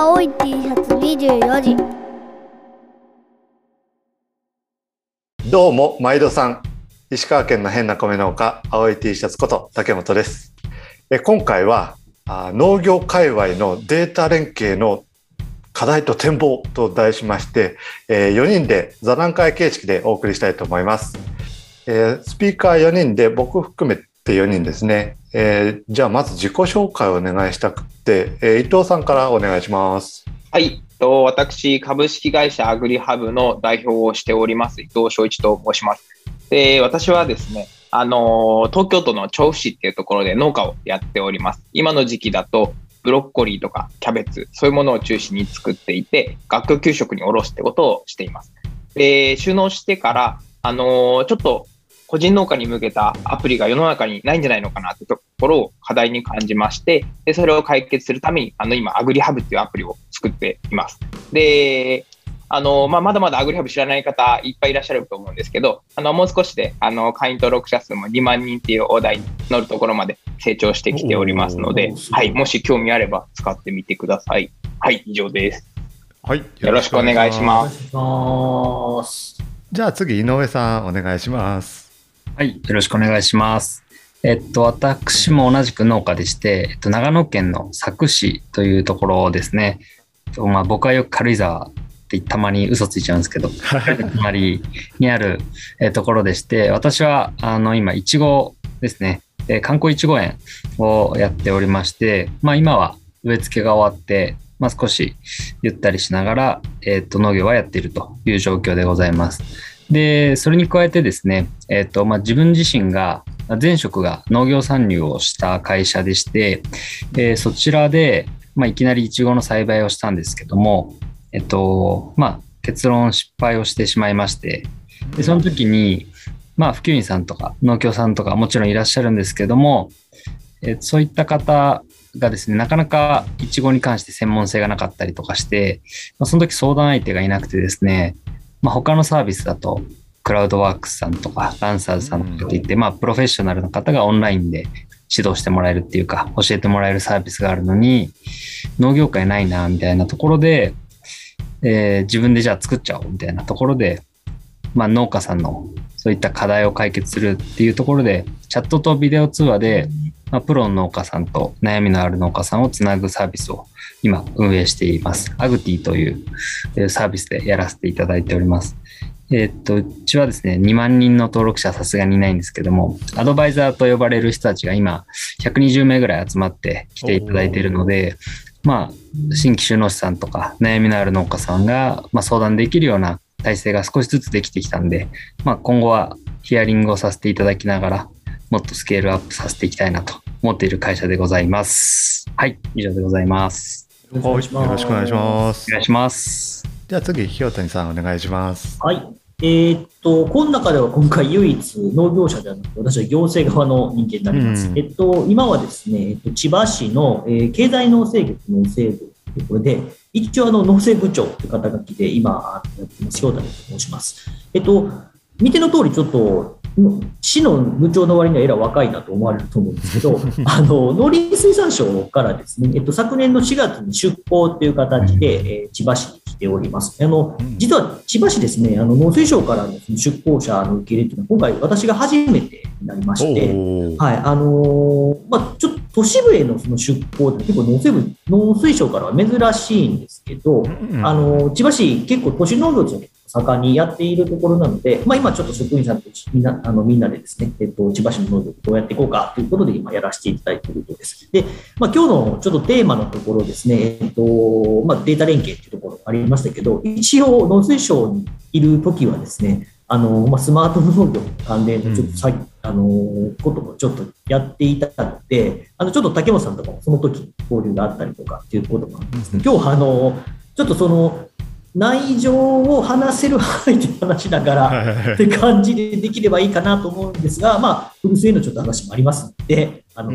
青い T シャツ24時。どうも毎度さん。石川県の変な米農家青い T シャツこと竹本です。え今回はあ農業界隈のデータ連携の課題と展望と題しまして、えー、4人で座談会形式でお送りしたいと思います、えー、スピーカー4人で僕含めて4人ですね、えー、じゃあまず自己紹介をお願いしたくて、えー、伊藤さんからお願いしますはいと私、株式会社アグリハブの代表をしております、伊藤翔一と申します。で、私はですね、あの、東京都の調布市っていうところで農家をやっております。今の時期だと、ブロッコリーとかキャベツ、そういうものを中心に作っていて、学校給食におろすってことをしています。で、収納してから、あのちょっと個人農家に向けたアプリが世の中にないんじゃないのかなってところを課題に感じまして、でそれを解決するために、あの今、アグリハブっていうアプリを作っています。で、あの、まあ、まだまだアグリハブ知らない方いっぱいいらっしゃると思うんですけど、あの、もう少しで、あの、会員登録者数も2万人っていう大台に乗るところまで成長してきておりますので、はい、もし興味あれば使ってみてください。はい、以上です。はい、よろしくお願いします。じゃあ次、井上さん、お願いします。はい、よろしくお願いします。えっと、私も同じく農家でして、えっと、長野県の佐久市というところですね。まあ、僕はよく軽井沢ってたまに嘘ついちゃうんですけど、隣にあるところでして、私は、あの、今、いちごですね、観光いちご園をやっておりまして、まあ、今は植え付けが終わって、まあ、少しゆったりしながら、えっと、農業はやっているという状況でございます。で、それに加えてですね、えっ、ー、と、まあ、自分自身が、前職が農業参入をした会社でして、えー、そちらで、まあ、いきなりイチゴの栽培をしたんですけども、えっと、まあ、結論失敗をしてしまいまして、でその時に、まあ、普及員さんとか農協さんとかもちろんいらっしゃるんですけども、えそういった方がですね、なかなかイチゴに関して専門性がなかったりとかして、まあ、その時相談相手がいなくてですね、まあ、他のサービスだと、クラウドワークスさんとか、ランサーズさんとかって言って、まあ、プロフェッショナルの方がオンラインで指導してもらえるっていうか、教えてもらえるサービスがあるのに、農業界ないな、みたいなところで、えー、自分でじゃあ作っちゃおう、みたいなところで、まあ、農家さんのそういった課題を解決するっていうところで、チャットとビデオ通話で、まあ、プロの農家さんと悩みのある農家さんをつなぐサービスを今運営しています。アグティというサービスでやらせていただいております。えー、っと、うちはですね、2万人の登録者さすがにいないんですけども、アドバイザーと呼ばれる人たちが今、120名ぐらい集まって来ていただいているので、まあ、新規収納士さんとか悩みのある農家さんが、まあ、相談できるような体制が少しずつできてきたんで、まあ、今後はヒアリングをさせていただきながら、もっとスケールアップさせていきたいなと思っている会社でございます。はい、以上でございます。よろしくお願いします。お願いします。じゃあ次、清谷さんお願いします。はい。えー、っと、この中では今回唯一農業者ではなくて、私は行政側の人間になります。うん、えっと、今はですね、えっと、千葉市の、えー、経済農政局農政部ところで、一応あの農政部長という肩書きで今やってます、清谷と申します。えっと、見ての通りちょっと市の部長の割にはえら若いなと思われると思うんですけど、あの農林水産省からですね、えっと、昨年の4月に出向っていう形で、えー、千葉市に来ております。あの実は千葉市ですね、あの農水省からの出向者の受け入れというのは、今回私が初めてになりまして、はいあのまあ、ちょっと都市部へのその出向って結構農水部農水省からは珍しいんですけど、あの千葉市結構都市農業地の盛んにやっているところなので、まあ、今ちょっと職員さんとみんなあのみんなでですね、えっと、千葉市の農業どうやっていこうかということで今やらせていただいているところです。で、まあ、今日のちょっとテーマのところですね、えっとまあ、データ連携というところありましたけど、一応農水省にいるときはですね、あのまあ、スマート農業関連のちょっとさ、うん、あのこともちょっとやっていたので、あのちょっと竹本さんとかもその時交流があったりとかっていうこともあるんですけど、今日あのちょっとその内情を話せる範囲で話しながらって感じでできればいいかなと思うんですが、まあ、古巣へのちょっと話もありますので、あの、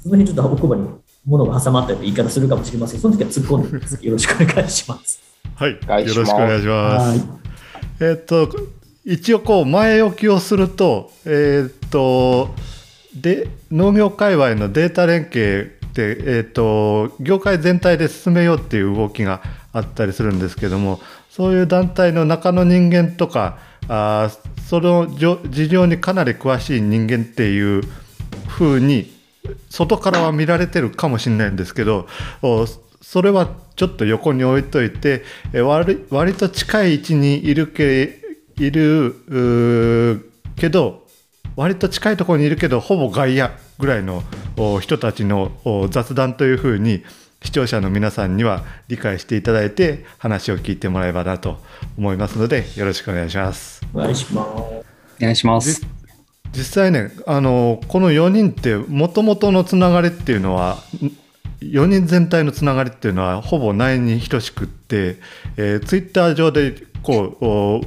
その辺ちょっと奥歯に物が挟まったりと言い方するかもしれませんその時は突っ込んでください。よろしくお願いします。はい、よろしくお願いします。えっと、一応こう前置きをすると、えー、っと、で農業界隈のデータ連携て、えーと、業界全体で進めようっていう動きがあったりするんですけどもそういう団体の中の人間とかあその事情にかなり詳しい人間っていうふうに外からは見られてるかもしれないんですけどそれはちょっと横に置いといて割割と近い位置にいるけいるけど割と近いところにいるけどほぼ外野ぐらいの人たちの雑談というふうに視聴者の皆さんには理解していただいて話を聞いてもらえばなと思いますのでよろしくお願いします。お願いします。お願いします。実際ねあのこの4人ってもともとのつながりっていうのは4人全体のつながりっていうのはほぼないに等しくって、えー、ツイッター上でこ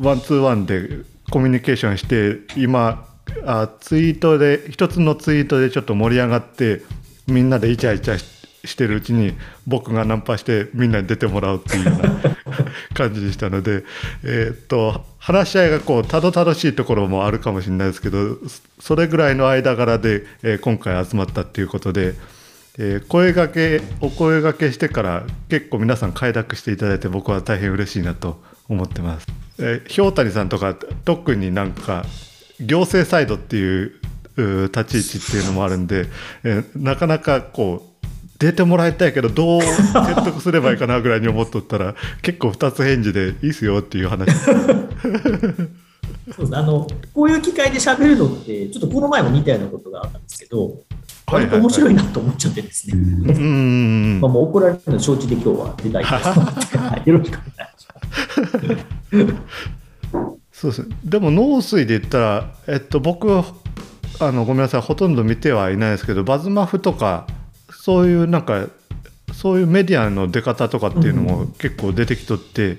うワンツーワンでコミュニケーションして今あツイートで一つのツイートでちょっと盛り上がってみんなでイチャイチャしてるうちに僕がナンパしてみんなに出てもらうっていうような感じでしたので、えー、っと話し合いがこうたどたどしいところもあるかもしれないですけどそれぐらいの間柄で、えー、今回集まったっていうことで。えー、声がけお声がけしてから結構皆さん快諾していただいて僕は大変嬉しいなと思ってます。えー、ひょうたにさんとか特になんか行政サイドっていう立ち位置っていうのもあるんで、えー、なかなかこう出てもらいたいけどどう説得すればいいかなぐらいに思っとったら 結構2つ返事でいいっすよっていう話。そうあのこういう機会で喋るのってちょっとこの前も似たようなことがあったんですけど割と面白いなと思っちゃってですね、うんまあ、もう怒られるの承知で今日は出たいと思って、よろしくお願いします。そうですでも農水で言ったら、えっと、僕はあのごめんなさいほとんど見てはいないですけどバズマフとかそういうなんかそういうメディアの出方とかっていうのも結構出てきとって、うん、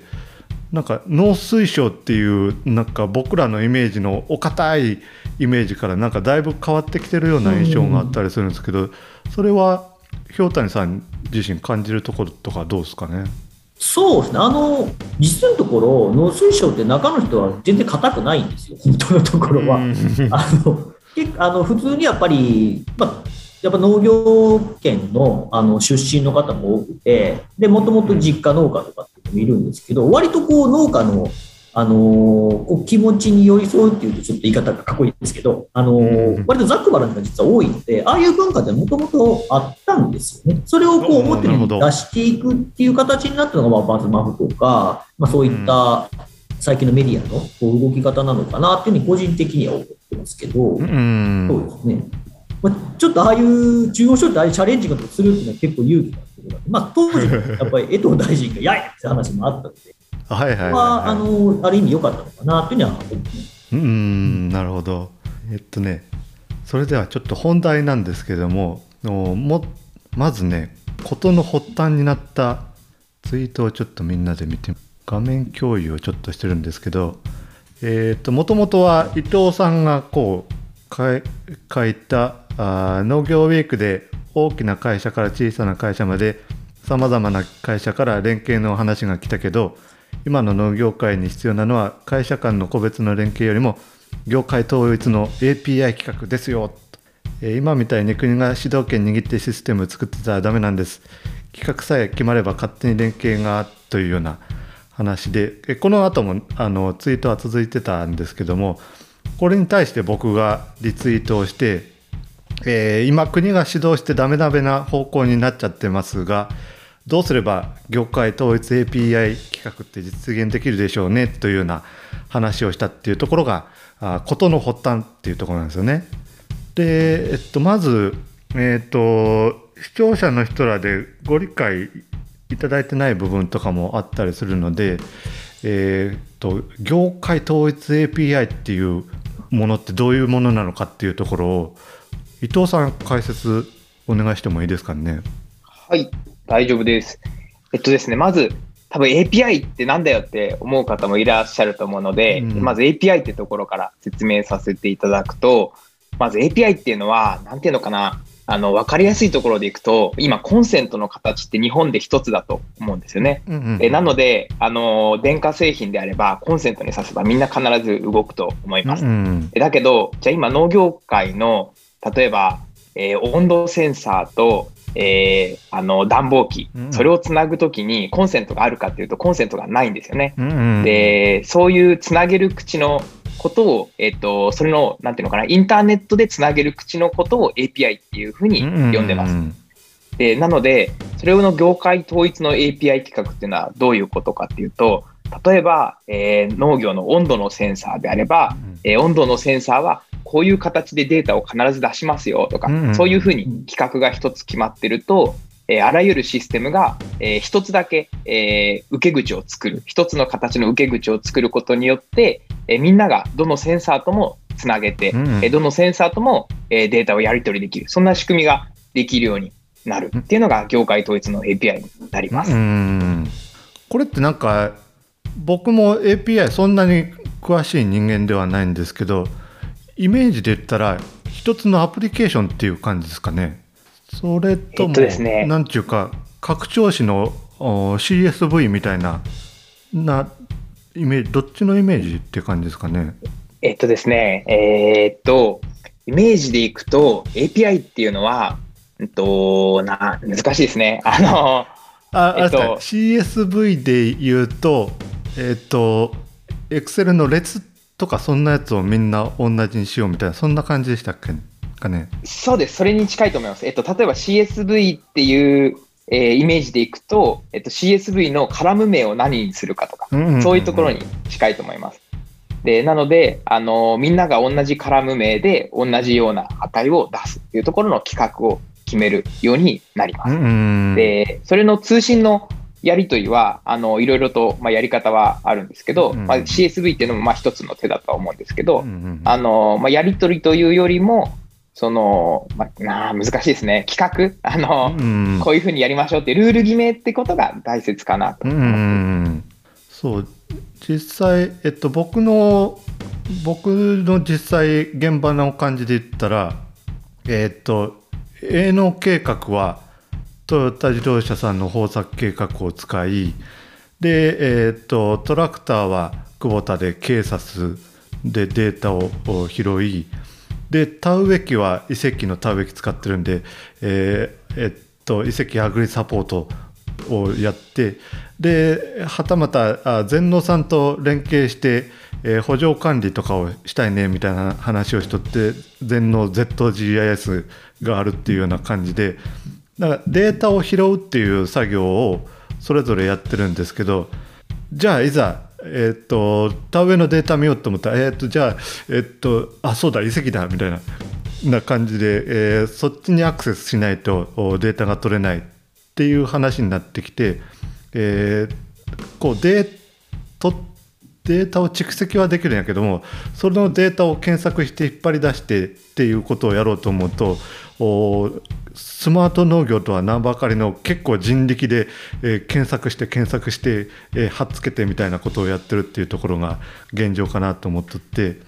なんか農水省っていうなんか僕らのイメージのお堅いイメージからなんかだいぶ変わってきてるような印象があったりするんですけど、それは氷谷さん自身感じるところとかどうですかね？そうですね、あの実のところ、農水省って中の人は全然硬くないんですよ、本当のところは。あのあの普通にやっぱり、まあ、やっぱ農業圏のあの出身の方も多くて、もともと実家農家とかっていうのもいるんですけど、割とこう農家のあのこう気持ちに寄り添うっていうとちょっと言い方がかっこいいですけど、あの割とざっくばらんが実は多いので、ああいう文化ってもともとあったんですよね。それをこう表に出していくっていう形になったのが、まあ、バズマフとか、まあ、そういった最近のメディアのこう動き方なのかなっていうふうに個人的には思ってますけど、そうですね。まあ、ちょっとああいう中央省ってああいうチャレンジングするっていうのは結構勇気が必要だまあ、当時、やっぱり江藤大臣がやいって話もあったので、はいはいはい、はい、はあのある意味良かったのかなというのは思ってうんなるほど。えっとねそれではちょっと本題なんですけどももまずね事の発端になったツイートをちょっとみんなで見て画面共有をちょっとしてるんですけどえっ、ともともとは伊藤さんがこう書いたあ農業ウィークで大きな会社から小さな会社までさまざまな会社から連携の話が来たけど今の農業界に必要なのは会社間の個別の連携よりも業界統一の API 企画ですよ。今みたいに国が主導権握ってシステムを作ってたらダメなんです。企画さえ決まれば勝手に連携がというような話で、この後もあのツイートは続いてたんですけども、これに対して僕がリツイートをして、えー、今国が指導してダメダメな方向になっちゃってますが、どうすれば業界統一 API 企画って実現できるでしょうねというような話をしたっていうところが事の発端っていうところなんですよね。で、えっと、まず、えっと、視聴者の人らでご理解いただいてない部分とかもあったりするので、えー、っと業界統一 API っていうものってどういうものなのかっていうところを伊藤さん解説お願いしてもいいですかね？はい大丈夫です。えっとですね、まず、多分 API ってなんだよって思う方もいらっしゃると思うので、うん、まず API ってところから説明させていただくと、まず API っていうのは、なんていうのかな、あの、わかりやすいところでいくと、今、コンセントの形って日本で一つだと思うんですよね。うんうん、えなので、あの、電化製品であれば、コンセントに挿せばみんな必ず動くと思います。うんうん、だけど、じゃあ今、農業界の、例えば、えー温度センサーと、えーあの暖房機、うん。それをつなぐときにコンセントがあるかっていうとコンセントがないんですよね。うんうんで、そういうつなげる口のことを、えっ、と、それの、なんていうのかな、インターネットでつなげる口のことを API っていうふうに呼んでます。うん。で、なので、それの業界統一の API 規格っていうのはどういうことかっていうと、例えば、えー農業の温度のセンサーであれば、えー温度のセンサーはこういう形でデータを必ず出しますよとか、うんうんそういうふうに規格が一つ決まってると、えーあらゆるシステムが、えー一つだけ、えー受け口を作る、一つの形の受け口を作ることによって、えーみんながどのセンサーともつなげて、うんえーどのセンサーとも、えーデータをやり取りできる、そんな仕組みができるようになる。っていうのが業界統一の API になります。うんこれってなんか僕も API そんなに詳しい人間ではないんですけどイメージで言ったら一つのアプリケーションっていう感じですかね。それとえも、っとですね。なんていうか拡張子のお CSV みたいななイメージどっちのイメージっていう感じですかね。えっとですね、えーっと、イメージでいくと API っていうのは、うんと、な、難しいですね。あの、あえっと CSV で言うとえっ、と Excel の列とかそんなやつをみんな同じにしようみたいなそんな感じでしたっけかね？そうです。それに近いと思います。えっと、例えば CSV っていう、えーイメージでいくと、えっと、CSV のカラム名を何にするかとか、そういうところに近いと思います。で、なので、あの、みんなが同じカラム名で同じような値を出すっていうところの規格を決めるようになります。うんで、それの通信のやり取りは、あの、いろいろと、まあ、やり方はあるんですけど、うんまあ、CSV っていうのも、まあ、一つの手だとは思うんですけど、うんうんあの、まあ、やり取りというよりも、その、まあ、なあ難しいですね。企画？あの、うんこういうふうにやりましょうってルール決めってことが大切かなとう思ってます。んそう。実際、えっと、僕の僕の実際現場の感じで言ったらえっと営農計画はトヨタ自動車さんの豊作計画を使いで、えっとトラクターは久保田でケーサスでデータを拾いで田植え機は遺跡の田植え機使ってるんで、えーえっと遺跡アグリサポートをやってではたまた全農さんと連携して、えー補助管理とかをしたいねみたいな話をしとって全農 ZGIS があるっていうような感じでだからデータを拾うっていう作業をそれぞれやってるんですけどじゃあいざえっ、と田植えのデータ見ようと思ったらえっ、とじゃあえっ、とあそうだ遺跡だみたいなな感じで、えーそっちにアクセスしないとデータが取れないっていう話になってきて、えーこうデーとデータを蓄積はできるんやけどもそのデータを検索して引っ張り出してっていうことをやろうと思うとスマート農業とは名ばかりの結構人力で、えー検索して検索して、えー貼っつけてみたいなことをやってるっていうところが現状かなと思っとって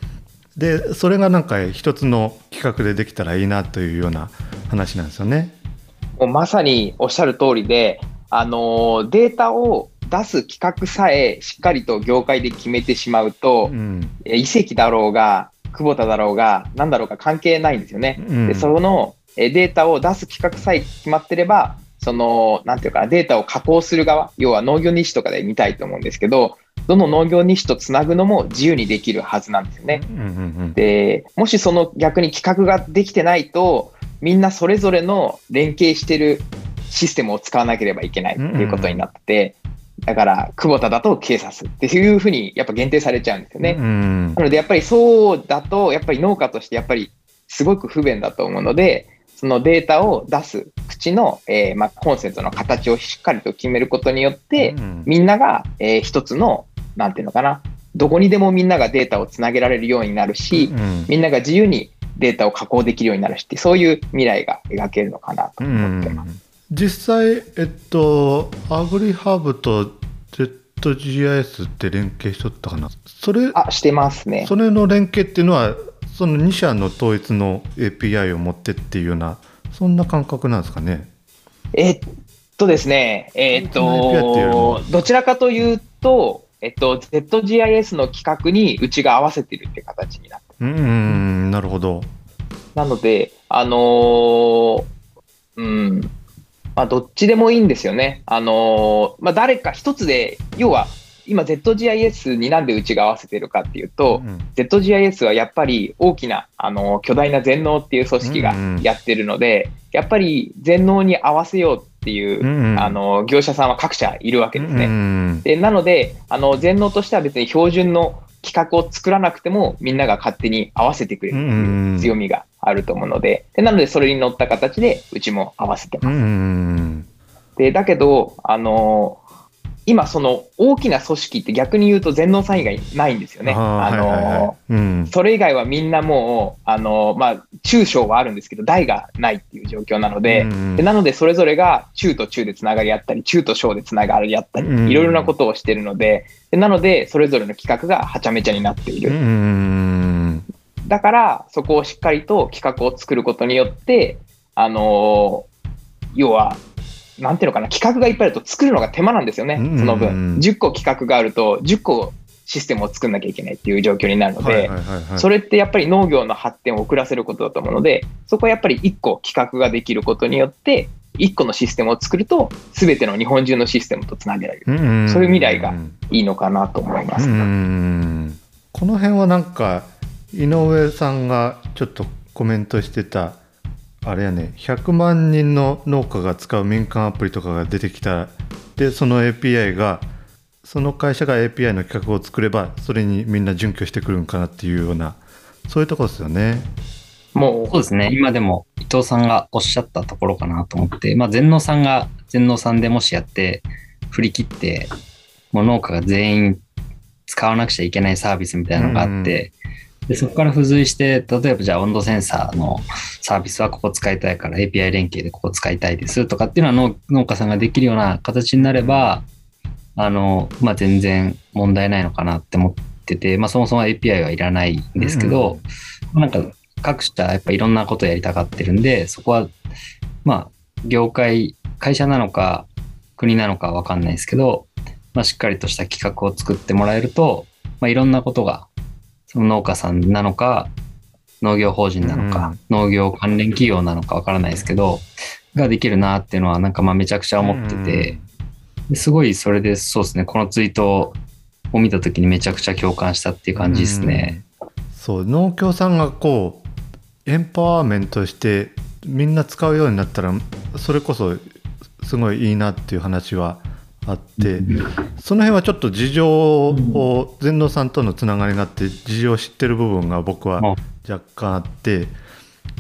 でそれがなんか一つの企画でできたらいいなというような話なんですよね。もうまさにおっしゃる通りで、あのデータを出す企画さえしっかりと業界で決めてしまうと、うんえ遺跡だろうが、久保田だろうが、なんだろうが関係ないんですよね。うんでそのえデータを出す企画さえ決まってれば、その、なんていうかな、データを加工する側、要は農業日誌とかで見たいと思うんですけど、どの農業日誌とつなぐのも自由にできるはずなんですよね。うんうんで、もしその逆に企画ができてないと、みんなそれぞれの連携してるシステムを使わなければいけないっていうことになってて、だから、久保田だと警察っていうふうにやっぱ限定されちゃうんですよね。うんなので、やっぱりそうだと、やっぱり農家としてやっぱりすごく不便だと思うので、そのデータを出す口の、えーまあ、コンセントの形をしっかりと決めることによって、うんみんなが、えー一つの、なんていうのかな、どこにでもみんながデータをつなげられるようになるし、うんみんなが自由にデータを加工できるようになるしって、そういう未来が描けるのかなと思ってます。実際、えっと、アグリハブと ZGIS って連携しとったかな？それあ、してますね。それの連携っていうのはその2社の統一の API を持ってっていうようなそんな感覚なんですかね？えっとですね、えっと、どちらかというと、えっと、ZGIS の企画にうちが合わせてるって形になってうんうんなるほど。なので、あのーうん、まあ、どっちでもいいんですよね。あのーまあ、誰か一つで、要は、今 ZGIS になんでうちが合わせてるかっていうと、うん ZGIS はやっぱり大きな、あの巨大な全農っていう組織がうんうんやってるので、やっぱり全農に合わせようっていう、うんうんあの業者さんは各社いるわけですね。うんでなのであの全農としては別に標準の企画を作らなくてもみんなが勝手に合わせてくれるっていう強みがあると思うので。でなのでそれに乗った形でうちも合わせてます。でだけどあの今その大きな組織って逆に言うと全農さん以外ないんですよね。あーあのはいはいはい。うん。それ以外はみんなもう、あの、まあ、中小はあるんですけど、大がないっていう状況なので、うんでなので、それぞれが中と中でつながり合ったり、中と小でつながり合ったり、うん。いろいろなことをしてるので、でなので、それぞれの企画がはちゃめちゃになっている。だから、そこをしっかりと企画を作ることによって、あの要は、なんていうのかな、企画がいっぱいあると作るのが手間なんですよね、うんその分。10個企画があると、10個システムを作んなきゃいけないっていう状況になるので、それってやっぱり農業の発展を遅らせることだと思うので、そこはやっぱり1個企画ができることによって、1個のシステムを作ると、すべての日本中のシステムとつなげられる。そういう未来がいいのかなと思います。うんこの辺はなんか井上さんがちょっとコメントしてたあれやね100万人の農家が使う民間アプリとかが出てきたでその API がその会社が API の企画を作ればそれにみんな準拠してくるんかなっていうようなそういうところですよね。もそうですね。今でも伊藤さんがおっしゃったところかなと思って、まあ、全農さんが全農さんでもしやって、振り切って、もう農家が全員使わなくちゃいけないサービスみたいなのがあって、でそこから付随して、例えばじゃあ温度センサーのサービスはここ使いたいから API 連携でここ使いたいですとかっていうのは農農家さんができるような形になれば、あの、まあ、全然問題ないのかなって思ってて、まあ、そもそも API はいらないんですけど、なんか各社やっぱいろんなことやりたがってるんで、そこは、まあ、業界、会社なのか国なのかわかんないですけど、まあ、しっかりとした企画を作ってもらえると、まあ、いろんなことが、その農家さんなのか、農業法人なのか、農業関連企業なのかわからないですけど、ができるなっていうのは、なんかまあめちゃくちゃ思ってて、ですごいそれでそうですね、このツイートを見たときにめちゃくちゃ共感したっていう感じですね。そう農協さんがこうエンパワーメントしてみんな使うようになったらそれこそすごいいいなっていう話はあってその辺はちょっと事情を全農さんとのつながりがあって事情を知ってる部分が僕は若干あって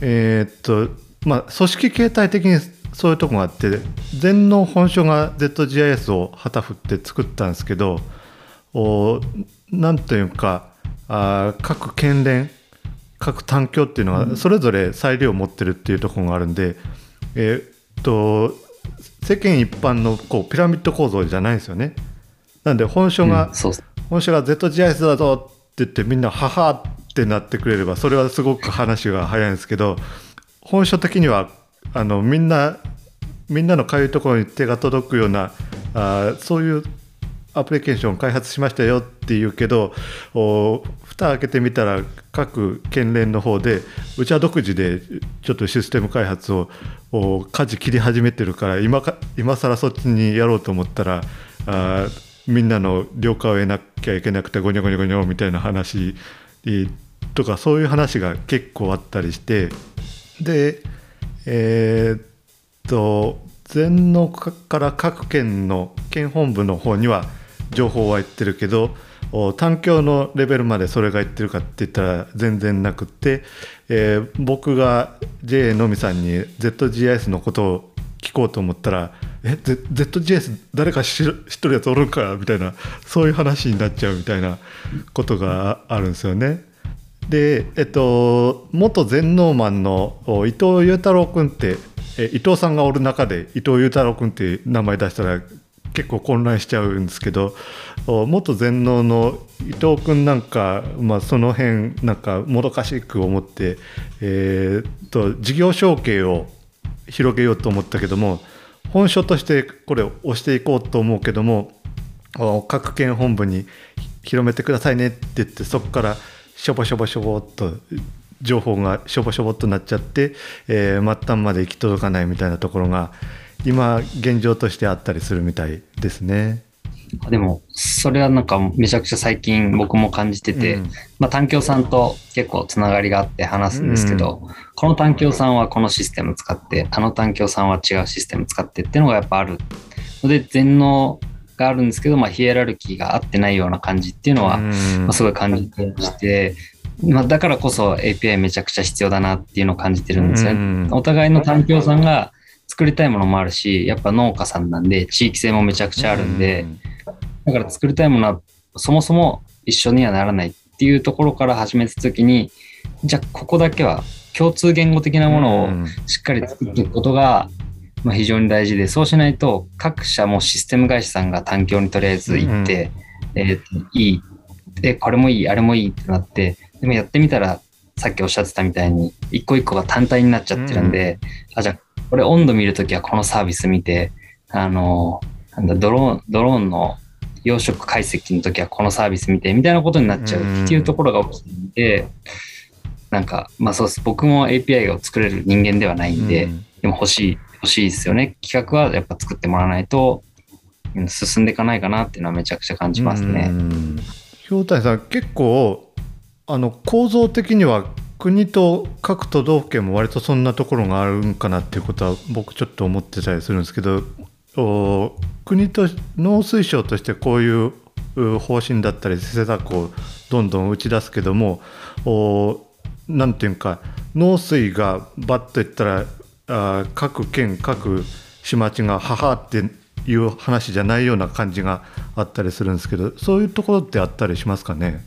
えーっとまあ組織形態的にそういうとこがあって全農本所が ZGIS を旗振って作ったんですけどおなんというかあー各県連各単教っていうのはそれぞれ裁量を持ってるっていうところがあるんで、えーっと世間一般のこうピラミッド構造じゃないんですよね。なんで本書が、うん本書が ZGIS だぞって言ってみんなははってなってくれればそれはすごく話が早いんですけど本書的にはあのみんなみんなのかゆいところに手が届くようなあーそういうアプリケーション開発しましたよって言うけど蓋開けてみたら各県連の方でうちは独自でちょっとシステム開発を舵切り始めてるから今か今更そっちにやろうと思ったらあみんなの了解を得なきゃいけなくてゴニョゴニョゴニョみたいな話とかそういう話が結構あったりしてでえーっと全農から各県の県本部の方には情報は言ってるけど単教のレベルまでそれが言ってるかって言ったら全然なくって、えー僕が JA のみさんに ZGIS のことを聞こうと思ったら「え Z- ZGIS 誰か知る知ってるやつおるんか?」みたいなそういう話になっちゃうみたいなことがあるんですよね。で、えっと、元全農マンの伊藤裕太郎君ってえ伊藤さんがおる中で伊藤裕太郎君って名前出したら結構混乱しちゃうんですけど元全農の伊藤君なんか、まあ、その辺なんかもどかしく思って、えーと事業承継を広げようと思ったけども本書としてこれを押していこうと思うけども各県本部に広めてくださいねって言ってそこからしょぼしょぼしょぼっと情報がしょぼしょぼっとなっちゃって、えー末端まで行き届かないみたいなところが今現状としてあったりするみたいですね。でも、それはなんかめちゃくちゃ最近僕も感じてて、うんまあ、単教さんと結構つながりがあって話すんですけど、この単教さんはこのシステム使って、あの単教さんは違うシステム使ってっていうのがやっぱあるので、全能があるんですけど、まあ、ヒエラルキーが合ってないような感じっていうのは、うんまあ、すごい感じてまして、まあ、だからこそ API めちゃくちゃ必要だなっていうのを感じてるんですよね。うんお互いの単教さんが作りたいものもあるし、やっぱ農家さんなんで地域性もめちゃくちゃあるんで、だから作りたいものはそもそも一緒にはならないっていうところから始めたときに、じゃあここだけは共通言語的なものをうんしっかり作っていくことが、まあ、非常に大事で、そうしないと各社もシステム会社さんが単強にとりあえず行って、えーといい、で、これもいい、あれもいいってなって、でもやってみたら、さっきおっしゃってたみたいに、一個一個が単体になっちゃってるんで、あ、じゃあ、これ温度見るときはこのサービス見て、あの、なんだ、ドローン、ドローンの養殖解析の時はこのサービス見て、みたいなことになっちゃうっていうところが起きていて、なんか、まあそうです。僕も API を作れる人間ではないんで、うんでも欲しい、欲しいですよね。企画はやっぱ作ってもらわないと、うん進んでいかないかなっていうのはめちゃくちゃ感じますね。うん氷谷さん結構あの構造的には国と各都道府県も割とそんなところがあるんかなっていうことは僕ちょっと思ってたりするんですけどお国と農水省としてこういう方針だったり施策をどんどん打ち出すけどもおなんていうか農水がバッと言ったらあ各県各市町が母っていう話じゃないような感じがあったりするんですけどそういうところってあったりしますかね？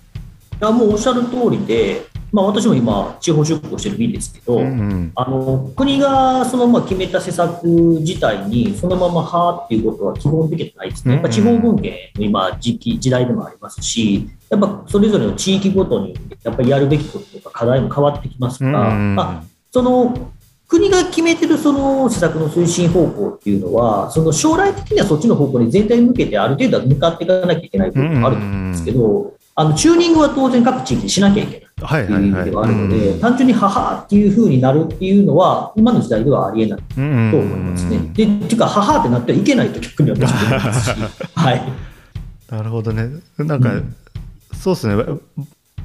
いやもうおっしゃる通りで、まあ、私も今、地方出向してる身ですけど、うんあの国がそのまあ決めた施策自体にそのままはっていうことは基本的にはないですね。やっぱ地方文献の今時期時代でもありますし、やっぱそれぞれの地域ごとにやっぱりやるべきこととか課題も変わってきますから、うん。まあ、その国が決めてるその施策の推進方向っていうのは、その将来的にはそっちの方向に全体に向けてある程度は向かっていかなきゃいけない部分もあると思うんですけど、あのチューニングは当然各地域でしなきゃいけない。はいうはい味ではあるので、うん単純に母っていう風になるっていうのは、今の時代ではありえないうんと思いますね。で、っていうか、母ってなってはいけないと逆に私は思いますし、はい。なるほどねなんか、うんそうですね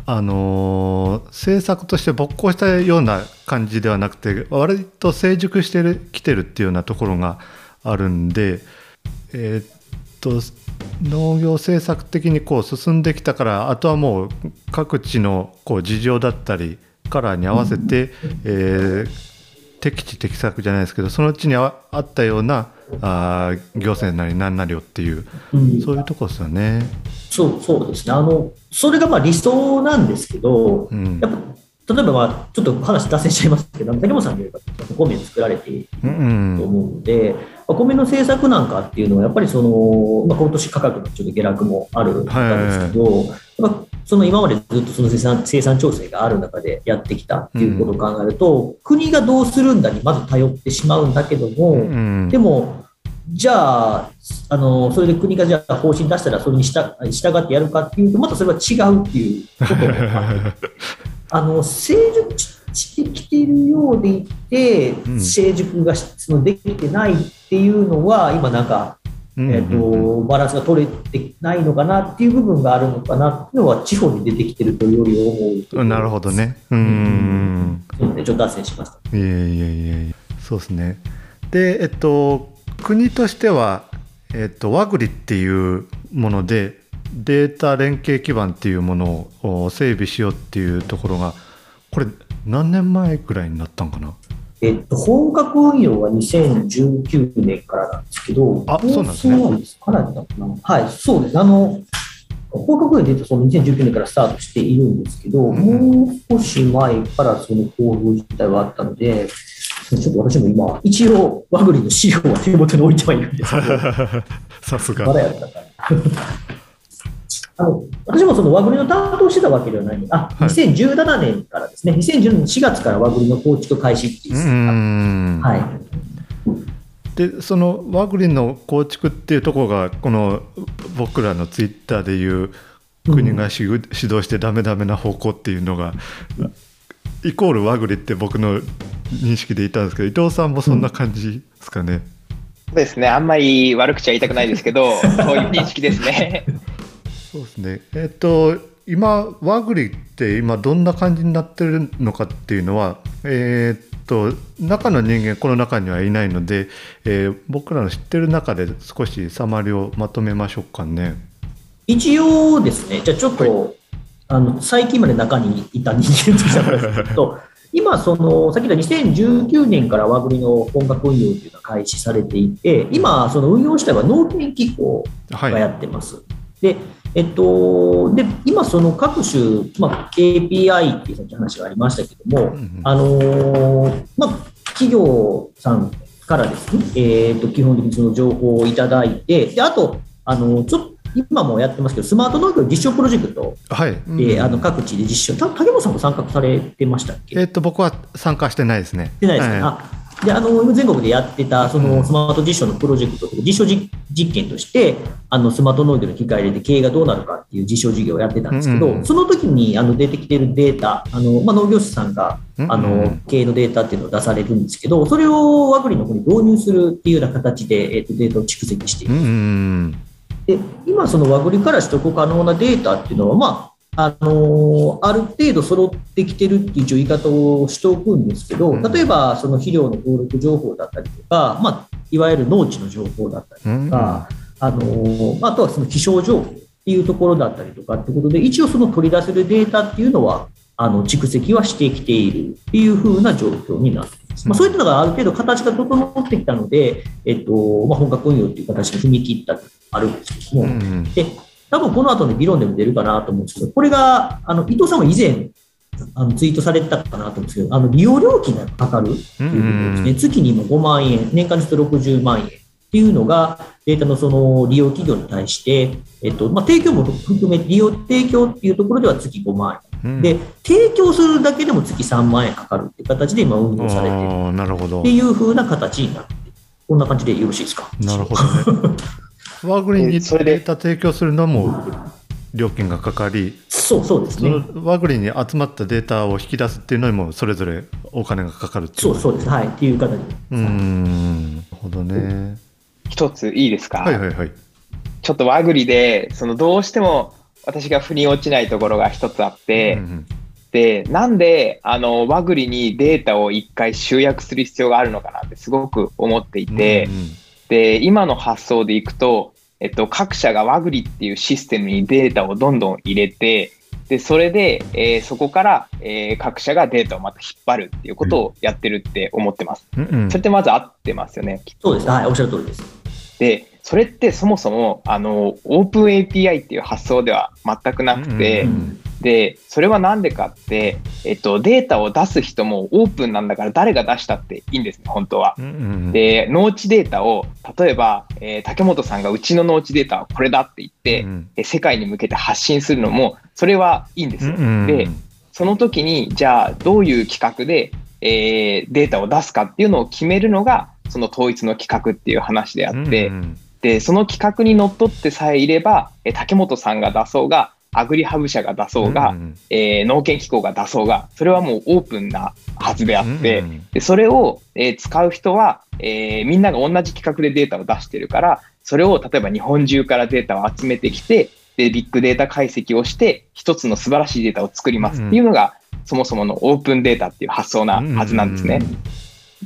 あのー政策として勃興したような感じではなくて割と成熟してるきてるっていうようなところがあるんでえーっと農業政策的にこう進んできたからあとはもう各地のこう事情だったりカラーに合わせて、えー適地適作じゃないですけどその地にああったようなあー行政なり何なりをっていううんそういうところですよね。そうそうですね。あの、それがまあ理想なんですけど、うん。やっぱ、例えばまあ、ちょっと話脱線しちゃいますけど、竹本さんで言えば、お米作られているうんうんと思うので、お米の政策なんかっていうのは、やっぱりその、まあ、今年価格のちょっと下落もある中ですけど、やっぱその今までずっとその生産生産調整がある中でやってきたっていうことを考えると、国がどうするんだにまず頼ってしまうんだけども、うん。でも、じゃあ、あのそれで国がじゃあ方針出したらそれに従従ってやるかっていうと、またそれは違うっていうことも あの成熟してきているようでいて、ん成熟がそのできてないっていうのは、今なんか、うんえー、とバランスが取れてないのかなっていう部分があるのかなっていうのは、地方に出てきてるというより思うなるほど。ね。うん。そうですね、ちょっと脱線しました。いえいえいえいえ。そうですね。で、えっと、国としては、えっと、ワグリっていうもので、データ連携基盤っていうものをお整備しようっていうところが、これ、何年前ぐらいになったんかな？えっと、本格運用は2019年からなんですけど、あそうなんですからだったかな。はい、そうです。あの、本格運用で言うとその2019年からスタートしているんですけど、んもう少し前からその交付自体はあったので、ちょっと私も今、一応、ワグリの資料は手元に置いてはいるんですけど、さすがま。だやったかな。あの私もそのワグリの担当してたわけではないので、あ、はい2017年からですね、2017年4月からワグリの構築開始っていうう、ん。はい。でそのワグリの構築っていうところがこの僕らのツイッターでいう国がしぐ指導してダメダメな方向っていうのがイコール和栗って僕の認識でいたんですけど伊藤さんもそんな感じですかね、そうですね。あんまり悪口は言いたくないですけど、そういう認識ですね。そうですねえっ、と今和栗って今どんな感じになってるのかっていうのはえっ、と中の人間この中にはいないので、えー僕らの知ってる中で少しサマリをまとめましょうかね。一応ですね、じゃあちょっと、あの最近まで中にいた人間として話すると、今、その、さっき言った2019年から和栗の本格運用というのが開始されていて、今、その運用自体は農研機構はいがやってます。で、えっと、で、今、その各種、まあ、KPI っていう話がありましたけども、うんうんあのーまあ、企業さんからですね、えー、と基本的にその情報をいただいて、であと、あのちょっと今もやってますけど、スマート農業実証プロジェクトはい、で、うん。あの各地で実証、た竹本さんも参画されてましたっけ？えっ、と僕は参加してないですね。してないですか、はあであの全国でやってたそうん。のスマート実証のプロジェクトとか実証実実験としてあのスマート農業の機械入れて経営がどうなるかっていう実証事業をやってたんですけど、うん。うんその時にあの出てきてるデータあの、まあ、農業者さんがうん。あの経営のデータっていうのを出されるんですけどそれをワグリの方に導入するっていうような形で、えー、とデータを蓄積しているうんうんで今、その和栗から取得可能なデータっていうのは、まああのある程度揃ってきてるっていう言い方をしておくんですけど、うん。例えばその肥料の登録情報だったりとか、まあ、いわゆる農地の情報だったりうん。とか、あのあとはその気象情報っていうところだったりとかってことで、一応その取り出せるデータっていうのは、あの蓄積はしてきているっていう風な状況になっていまあ、そういったのがある程度形が整ってきたので、えっとまあ、本格運用っていう形に踏み切ったとあるんですけども、うんうん。で、多分この後の議論でも出るかなと思うんですけど、これが、あの伊藤さんも以前、あのツイートされてたかなと思うんですけど、あの利用料金がかかるっていうことですね、月にも5万円、年間ですと60万円っていうのが、データのその利用企業に対して、えっとまあ、提供も含め、利用提供っていうところでは月5万うん円、で、提供するだけでも月3万円かかるっていう形で今、運用されているなるほどっていう風な形になってこんな感じでよろしいですか？なるほどね。ワグリにえそれでデータ提供するのも料金がかかり、そうそうですそね。のワグリに集まったデータを引き出すっていうのにもそれぞれお金がかかるっていそううそうです。はい。っていう形で。うーんなるほどね。一ついいですか、はいはいはい。ちょっと和栗で、そのどうしても私が腑に落ちないところが一つあって、うんで、なんで、あの、和栗にデータを一回集約する必要があるのかなってすごく思っていて、うんで、今の発想でいくと、えっと、各社が和栗っていうシステムにデータをどんどん入れて、で、それで、えーそこから、えー各社がデータをまた引っ張るっていうことをやってるって思ってます。うんうんそれってまず合ってますよね。そうです。はい。おっしゃる通りです。で、それってそもそも、あの、オープン API っていう発想では全くなくて、うんで、それはなんでかって、えっと、データを出す人もオープンなんだから誰が出したっていいんですね、本当は。うんうんで、農地データを、例えば、えー竹本さんがうちの農地データはこれだって言って、うんえ世界に向けて発信するのも、それはいいんですよ。うんうんで、その時に、じゃあ、どういう企画で、えーデータを出すかっていうのを決めるのが、その統一の企画っていう話であって、うんうんで、その企画にのっとってさえいれば、え竹本さんが出そうが、アグリハブ社が出そうが、んえー農研機構が出そうが、それはもうオープンなはずであって、うんうんでそれを、えー使う人は、えーみんなが同じ企画でデータを出してるから、それを例えば日本中からデータを集めてきて、でビッグデータ解析をして、一つの素晴らしいデータを作りますっていうのが、そもそものオープンデータっていう発想なはずなんですね。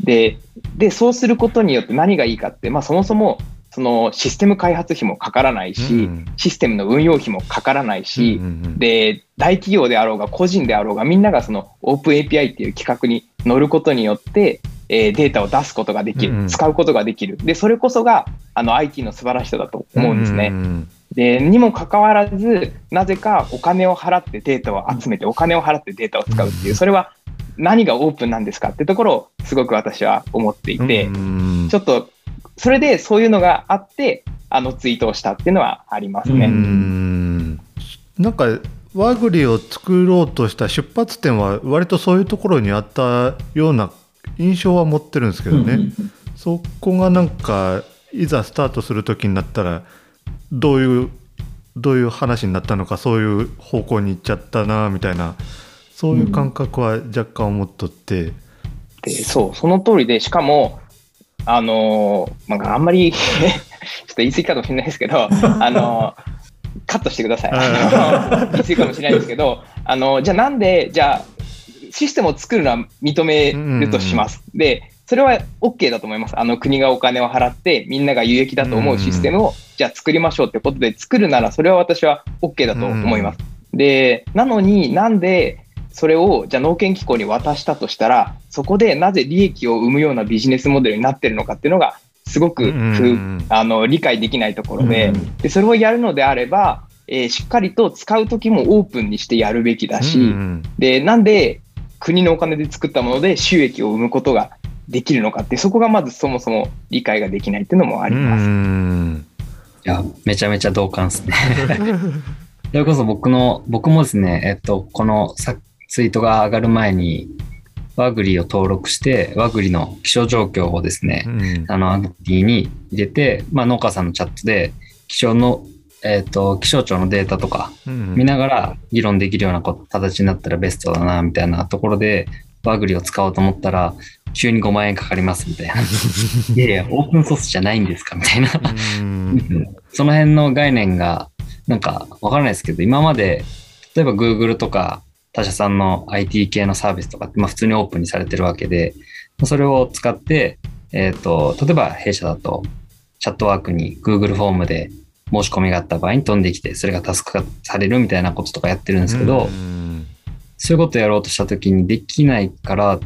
でで、そうすることによって何がいいかって、まあ、そもそもそのシステム開発費もかからないし、うん。システムの運用費もかからないし、うんうんで、大企業であろうが個人であろうがみんながそのオープン API っていう企画に乗ることによって、えーデータを出すことができる、うんうん。使うことができる。で、それこそがあの IT の素晴らしさだと思うんですね。んで、にもかかわらず、なぜかお金を払ってデータを集めて、お金を払ってデータを使うっていう、それは何がオープンなんですかってところをすごく私は思っていて、うん。ちょっと、それでそういうのがあって、あのツイートをしたっていうのはありますね。ううん。なんか和栗を作ろうとした出発点は割とそういうところにあったような印象は持ってるんですけどね、うんうん。そこがなんかいざスタートする時になったらどういうどういう話になったのかそういう方向に行っちゃったなみたいなそういう感覚は若干思っとって、でそう、その通りで、しかも、あのーまあ、あんまり ちょっと言い過ぎかもしれないですけど、あのーカットしてください。言い過ぎかもしれないですけど、あのじゃあなんで、じゃあ、システムを作るのは認めるとします。で、それは OK だと思います。あの国がお金を払って、みんなが有益だと思うシステムを、じゃあ作りましょうってことで作るなら、それは私は OK だと思います。で、なのになんで、それをじゃあ農研機構に渡したとしたら、そこでなぜ利益を生むようなビジネスモデルになってるのかっていうのが、すごく不、うんあの理解できないところで,、うんで、それをやるのであれば、えーしっかりと使うときもオープンにしてやるべきだし、うんで、なんで国のお金で作ったもので収益を生むことができるのかって、そこがまずそもそも理解ができないっていうのもあります。うんいや、めちゃめちゃ同感ですね。それこそ僕の、僕もですね、えっと、このさツイートが上がる前に、ワグリを登録して、ワグリの気象状況をですね、うんあの、アグリに入れて、まあ、農家さんのチャットで、気象の、えっ、と、気象庁のデータとかうん見ながら議論できるような形になったらベストだな、みたいなところで、ワグリを使おうと思ったら、急に5万円かかりますみたいな。いやいや、オープンソースじゃないんですかみたいな。うん その辺の概念が、なんかわからないですけど、今まで、例えば Google とか他社さんの IT 系のサービスとかって、まあ普通にオープンにされてるわけで、それを使って、えっ、と、例えば弊社だと、チャットワークに Google フォームで申し込みがあった場合に飛んできて、それがタスク化されるみたいなこととかやってるんですけど、うん。そういうことやろうとしたときにできないから、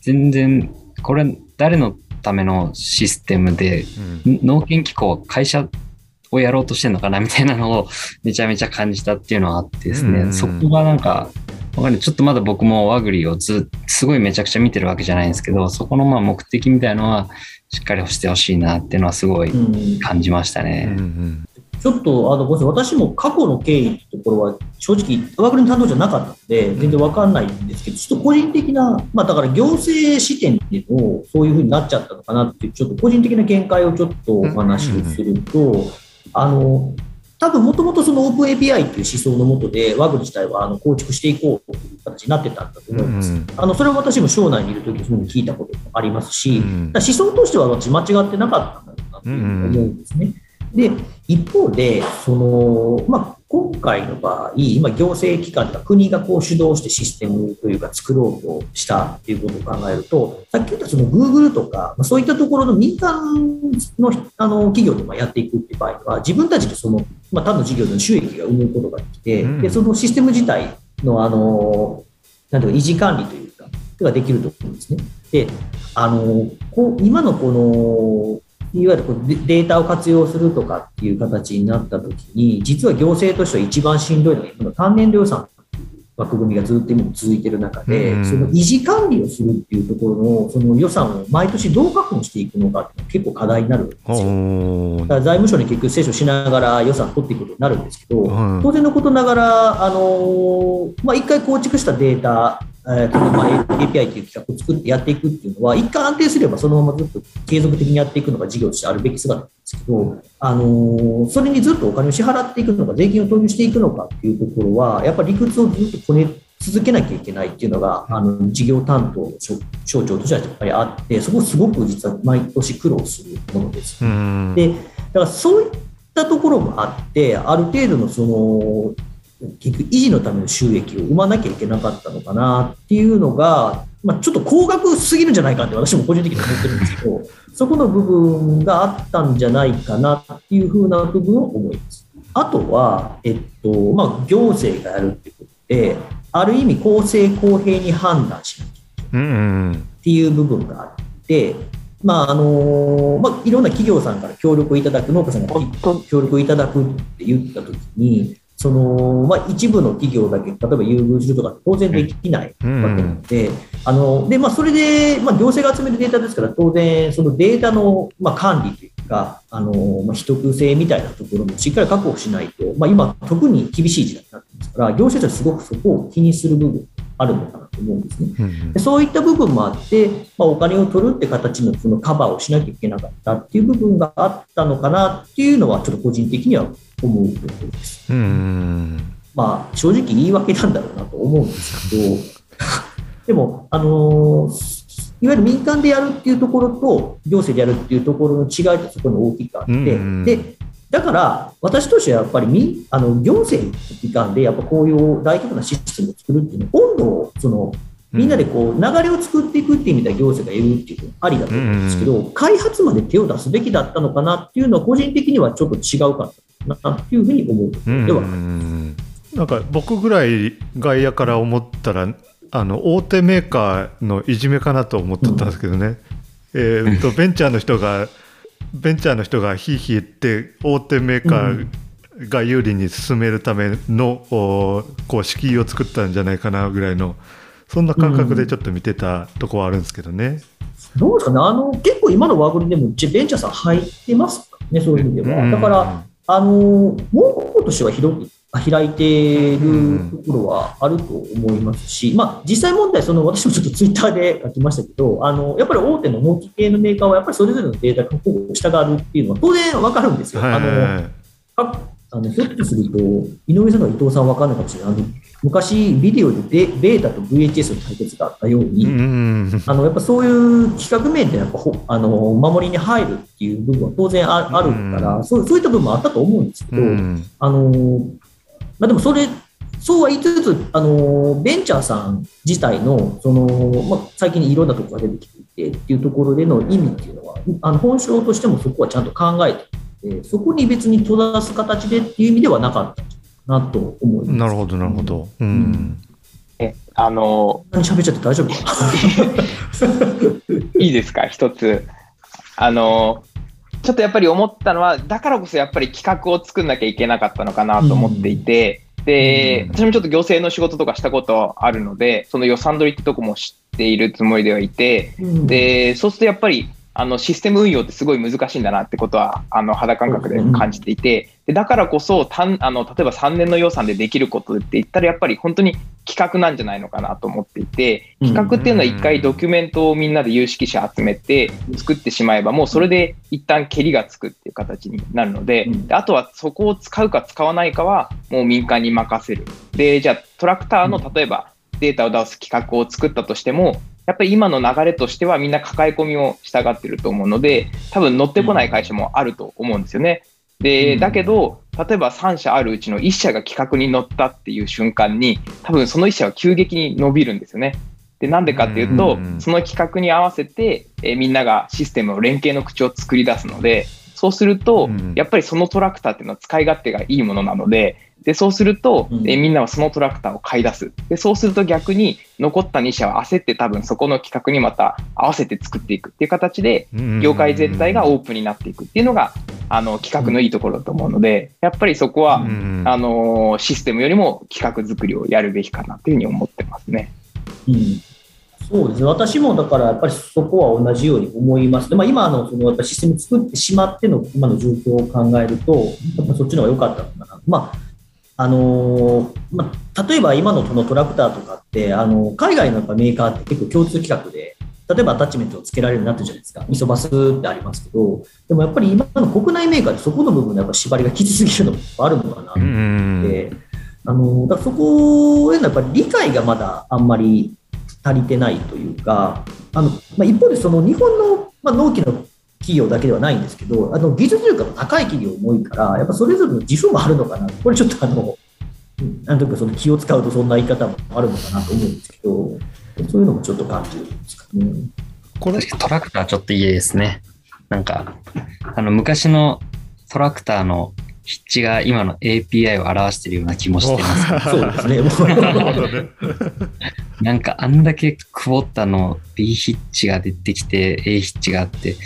全然、これ誰のためのシステムで、うん。ん農研機構は会社をやろうとしてんのかなみたいなのをめちゃめちゃ感じたっていうのはあってですね、うん。そこがなんか、わかんない。ちょっとまだ僕もワグリをずすごいめちゃくちゃ見てるわけじゃないんですけど、そこのまあ目的みたいのはしっかりしてほしいなっていうのはすごいうん。感じましたうね。ん。ちょっと、あの、ごめんなさい。私も過去の経緯ってところは、正直、ワークリの担当じゃなかったので、全然わかんないんですけど、ちょっと個人的な、まあ、だから行政視点でも、そういうふうになっちゃったのかなっていう、ちょっと個人的な見解をちょっとお話をすると、あの、多分もともとそのオープン API っていう思想のもとで、ワグリ自体はあの構築していこうという形になってたんだと思います。うんあのそれは私も省内にいるときに聞いたこともありますし、うん思想としては私間違ってなかったんだろうなと思うんですね。で、一方で、その、まあ、今回の場合、今行政機関とか国がこう主導してシステムというか作ろうとしたっていうことを考えると、さっき言ったその Google とか、まあ、そういったところの民間のあの企業でもやっていくっていう場合は、自分たちでその、まあ、他の事業での収益が生むことができて、うんで、そのシステム自体の、あの、なんていうか維持管理というか、ができると思うんですね。で、あの、こう今のこの、いわゆるこうデデータを活用するとかっていう形になったときに、実は行政としては一番しんどいのが、今の単年度予算枠組みがずっと今も続いている中で、うんその維持管理をするっていうところの、その予算を毎年どう確保していくのかって結構課題になるんですよ。だから財務省に結局接触しながら予算取っていくことになるんですけど、うん当然のことながら、あのーまあ、一回構築したデータ、えーとまあ、API という企画を作ってやっていくっていうのは、一回安定すればそのままずっと継続的にやっていくのが事業としてあるべき姿なんですけど、あのーそれにずっとお金を支払っていくのか、税金を投入していくのかっていうところは、やっぱり理屈をずっとこね続けなきゃいけないっていうのが、あの事業担当の省省庁としてはやっぱりあって、そこすごく実は毎年苦労するものです。うんで、だからそういったところもあって、ある程度のその、結局維持のための収益を生まなきゃいけなかったのかなっていうのが、まあ、ちょっと高額すぎるんじゃないかって私も個人的に思ってるんですけど、そこの部分があったんじゃないかなっていうふうな部分を思います。あとは、えっと、まあ、行政がやるってことで、ある意味公正公平に判断しなきゃいけない。うんっていう部分があって、まああのまあ、いろんな企業さんから協力をいただく、農家さんが協力をいただくって言ったときに、そのまあ、一部の企業だけ、例えば優遇するとか当然できないわけなので、あのでまあ、それで、まあ、行政が集めるデータですから、当然、そのデータの、まあ、管理というか、あのまあ、秘匿性みたいなところもしっかり確保しないと、まあ、今、特に厳しい時代になってますから、行政としてはすごくそこを気にする部分あるのかなと思うんですね。うんでそういった部分もあって、まあ、お金を取るって形のそのカバーをしなきゃいけなかったっていう部分があったのかなっていうのは、ちょっと個人的には思うところです。うん。まあ、正直言い訳なんだろうなと思うんですけど、でも、あのーいわゆる民間でやるっていうところと、行政でやるっていうところの違いってそこに大きくあって、うんうん。で、だから、私としてはやっぱり民あの行政の機関で、やっぱこういう大規模なシステムを作るっていうのは、温度をそのみんなでこう流れを作っていくっていう意味では行政がいるっていうのはありだと思うんですけど、開発まで手を出すべきだったのかなっていうのは、個人的にはちょっと違うかなっていうふうに思う。ではあります。なんか僕ぐらい外野から思ったらあの大手メーカーのいじめかなと思ってたんですけどね、えーっと ベンチャーの人がベンチャーの人がひいひい言って大手メーカーが有利に進めるための、おこう敷居を作ったんじゃないかなぐらいのそんな感覚でちょっと見てたとこはあるんですけどね。どうですかね、あの結構今のワークリでもベンチャーさん入ってますね、そういう意味では。だから、あの門戸としては広く開いているところはあると思いますし、まあ、実際問題、その私もちょっとツイッターで書きましたけど、あのやっぱり大手の納期系のメーカーは、やっぱりそれぞれのデータが保護を従うっていうのは当然わかるんですよ。はいあのああのひょっとすると、井上さんとか伊藤さんは分かんないかもしれない。あの昔、ビデオでベベータと VHS の対決があったように、うんあのやっぱそういう企画面でやっぱほあの守りに入るっていう部分は当然ああるから、うんそうそういった部分もあったと思うんですけど、うんあのまあ、でもそれ、そうは言いつつ、あのベンチャーさん自体のその、まあ、最近いろんなところが出てきていてっていうところでの意味っていうのは、あの本性としてもそこはちゃんと考えていて、そこに別に閉ざす形でっていう意味ではなかったなと思います。なるほどなるほど。うん。えあの、何喋っちゃって大丈夫か？いいですか、一つ。あの、ちょっとやっぱり思ったのは、だからこそやっぱり企画を作んなきゃいけなかったのかなと思っていて、で、私もちょっと行政の仕事とかしたことあるので、その予算取りってとこも知っているつもりではいて、うん。で、そうするとやっぱり、あのシステム運用ってすごい難しいんだなってことはあの肌感覚で感じていてでだからこそ単あの例えば3年の予算でできることって言ったらやっぱり本当に企画なんじゃないのかなと思っていて企画っていうのは一回ドキュメントをみんなで有識者集めて作ってしまえばもうそれで一旦けりがつくっていう形になるのでであとはそこを使うか使わないかはもう民間に任せる。でじゃあトラクターの例えばデータを出す企画を作ったとしてもやっぱり今の流れとしてはみんな抱え込みを従ってると思うので、多分乗ってこない会社もあると思うんですよね。で、だけど、例えば3社あるうちの1社が企画に乗ったっていう瞬間に、多分その1社は急激に伸びるんですよね。で、なんでかっていうと、その企画に合わせて、えーみんながシステムを連携の口を作り出すので、そうすると、やっぱりそのトラクターっていうのは使い勝手がいいものなので、でそうすると、うんえーみんなはそのトラクターを買い出すで。そうすると逆に残った2社は焦って多分そこの企画にまた合わせて作っていくっていう形で、業界全体がオープンになっていくっていうのが、あの企画のいいところだと思うので、やっぱりそこは、うんあのシステムよりも企画作りをやるべきかなっていうふうに思ってますね。うんそうですね、私もだからやっぱりそこは同じように思います。でまあ、今のそのやっぱりシステム作ってしまっての今の状況を考えると、やっぱそっちの方が良かったのかな。まああのーまあ、例えば今のそのトラクターとかって、あの海外のやっぱメーカーって結構共通規格で、例えばアタッチメントをつけられるようになってるじゃないですか、ミソバスってありますけど、でもやっぱり今の国内メーカーってそこの部分でやっぱ縛りがきつすぎるのもあるのかな。と思って、あのだからそこへのやっぱり理解がまだあんまり足りてないというか、あのまあ、一方でその日本の、まあ、納期の企業だけではないんですけど、あの技術力が高い企業も多いから、やっぱそれぞれの自負もあるのかな、これちょっとあの、うんなんというかその気を使うとそんな言い方もあるのかなと思うんですけど、そういうのもちょっと感じるんですかね。これトラクターちょっと嫌ですね。なんか、あの昔のトラクターの筆致が今の API を表してるような気もしてます。そうですね。なんかあんだけクボッタの B ヒッチが出てきて A ヒッチがあって、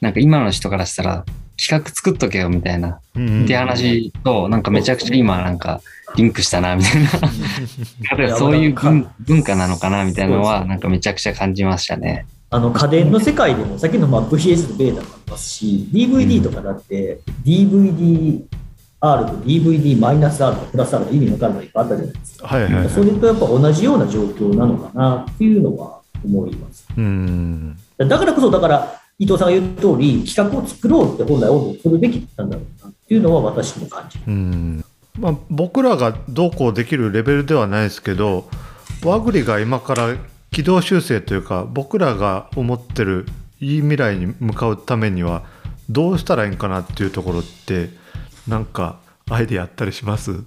なんか今の人からしたら企画作っとけよみたいな、うんって話と、なんかめちゃくちゃ今なんかリンクしたなみたいな。例えばそういう文文化なのかなみたいなのはなんかめちゃくちゃ感じましたね。あの家電の世界でも、さっきのまあ VS とベータもありますし、DVD とかだって、DVD R と DVD マイナス R とプラス R の意味の分かるのいっぱいあったじゃないですか。はいはいはい。それとやっぱ同じような状況なのかなっていうのは思います。うん。だからこそ、だから伊藤さんが言う通り、企画を作ろうって本来、温度を取るべきだったんだろうなっていうのは私も感じる。うん。まあ、僕らがどうこうできるレベルではないですけどワグリが今から軌道修正というか僕らが思ってるいい未来に向かうためにはどうしたらいいんかなっていうところってなんかアイディアあったりします？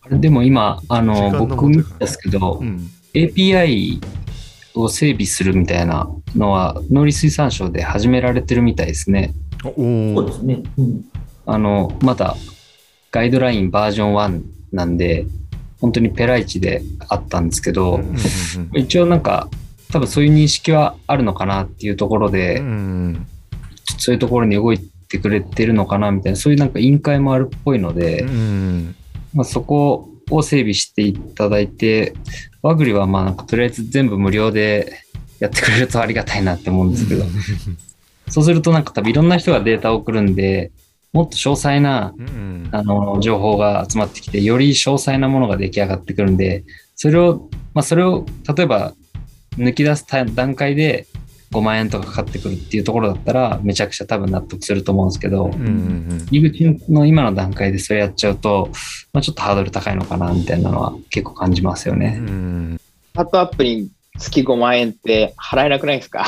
あれでも今、あ時の、僕見たんですけど、うん API を整備するみたいなのは、農林水産省で始められてるみたいですね。そうですね。うん。あの、まだガイドラインバージョン1なんで、本当にペライチであったんですけど、一応なんか、多分そういう認識はあるのかなっていうところで、うんそういうところに動いてくれてるのかなみたいな、そういうなんか委員会もあるっぽいので、うんまあ、そこを整備していただいて、ワグリはまあなんかとりあえず全部無料でやってくれるとありがたいなって思うんですけど、そうするとなんか多分いろんな人がデータを送るんで、もっと詳細なうんあの情報が集まってきて、より詳細なものが出来上がってくるんで、それを、まあそれを例えば抜き出す段階で5万円とかかかってくるっていうところだったら、めちゃくちゃ多分納得すると思うんですけど、うんうん入り口の今の段階でそれやっちゃうと、まあ、ちょっとハードル高いのかなみたいなのは結構感じますようね。んスタートアップに月5万円って払えなくないですか？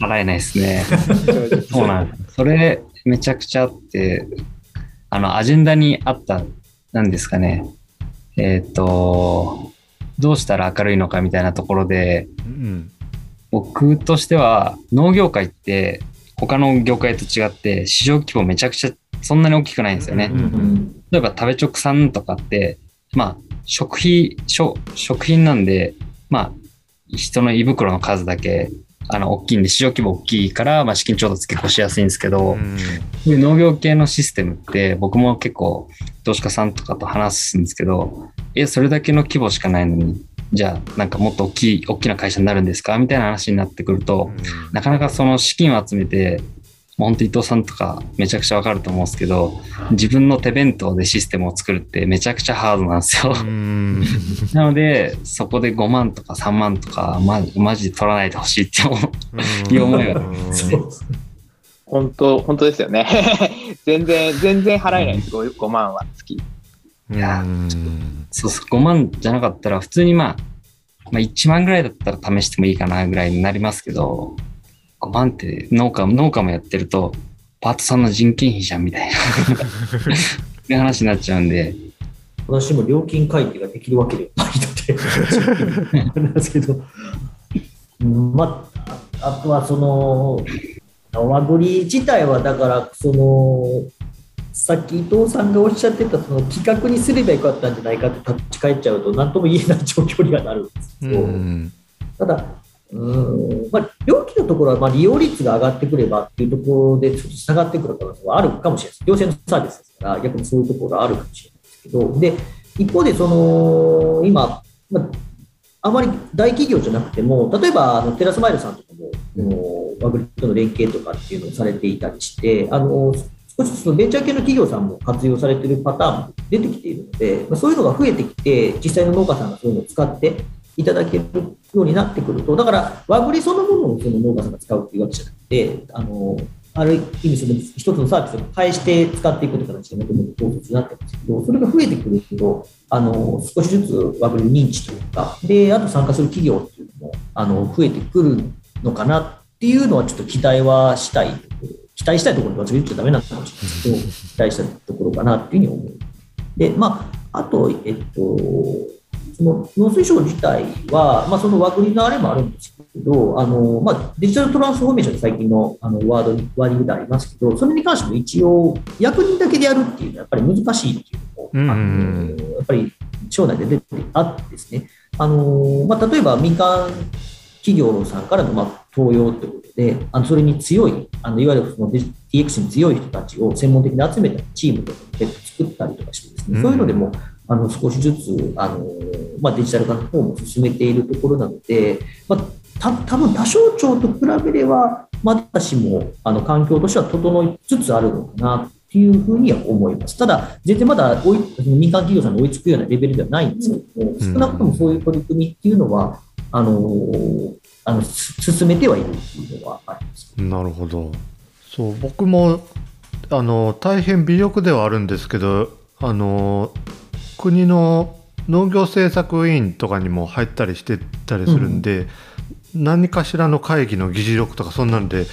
払えないですね。そうなん。それめちゃくちゃあって、あの、アジェンダにあった、なんですかね。えっ、と、どうしたら明るいのかみたいなところで、うん僕としては農業界って他の業界と違って市場規模めちゃくちゃそんなに大きくないんですよね。うんうん。例えば食べ直産とかって、まあ、食費、食食品なんで、まあ、人の胃袋の数だけ、あの、大きいんで、市場規模大きいから、まあ、資金調達結構しやすいんですけど、うん農業系のシステムって、僕も結構、投資家さんとかと話すんですけど、え、それだけの規模しかないのに、じゃあ、なんかもっと大きい、大きな会社になるんですか？みたいな話になってくると、なかなかその資金を集めて、本当伊藤さんとかめちゃくちゃわかると思うんですけど、自分の手弁当でシステムを作るってめちゃくちゃハードなんですよ。うん なので、そこで5万とか3万とか、ま、マジで取らないでほしいって思う。いう思いがうんそうですね。本当、本当ですよね。全然、全然払えないです、5, 5万は月。いやうん。そうそう、5万じゃなかったら、普通にまあ、まあ1万ぐらいだったら試してもいいかなぐらいになりますけど、5万って農家、農家もやってると、パートさんの人件費じゃんみたいな、そういう話になっちゃうんで、私も料金改定ができるわけではないので、あれなんですけど、うんまあ、あとはその、和栗自体はだから、その、さっき伊藤さんがおっしゃってた、その企画にすればよかったんじゃないかって立ち返っちゃうと、なんとも言えない状況にはなるんですけど、うんただ、うーんまあ、料金のところはまあ利用率が上がってくればっていうところで、ちょっと下がってくる可能性はあるかもしれないです。行政のサービスですから、逆にそういうところがあるかもしれないですけど、で一方で、その今、まあ、あまり大企業じゃなくても、例えばあのテラスマイルさんとかも、このワグリとの連携とかっていうのをされていたりして、あの少しずつベンチャー系の企業さんも活用されているパターンも出てきているので、まあ、そういうのが増えてきて、実際の農家さんがそういうのを使っていただけるようになってくると、だから、和栗そのものをその農家さんが使うっていうわけじゃなくて、あのある意味、その一つのサービスを返して使っていくという形でもともと統率になってますけど、それが増えてくると、あの少しずつ和栗認知というか、で、あと参加する企業っていうのもあの増えてくるのかなっていうのは、ちょっと期待はしたい、期待したいところとは言っちゃだめなのかもしれないですけど、期待したいところかなっていうふうに思う。で、まあ、あと、えっと、その農水省自体は、まあ、その和栗のあれもあるんですけど、あのまあ、デジタルトランスフォーメーション最近のあのワードにワーディングでありますけど、それに関しても一応、役人だけでやるっていうのはやっぱり難しいっていうのも、あうんのやっぱり省内で出てあってですね、あのまあ、例えば民間企業さんからのまあ登用ということで、あのそれに強い、あのいわゆるその DX に強い人たちを専門的に集めたチームとかで作ったりとかしてですね、うんそういうのでもあの少しずつあの、まあ、デジタル化の方も進めているところなので、まあ、た多分他省庁と比べれば、まだしもあの環境としては整いつつあるのかなっていうふうには思います。ただ、全然まだ追い民間企業さんに追いつくようなレベルではないんですけども、うん少なくともそういう取り組みっていうのは、あのあのす進めてはいるっていうのはあります。なるほどそう僕もあの大変微力ではあるんですけどあの国の農業政策委員とかにも入ったりしてたりするんで、何かしらの会議の議事録とかそんなんで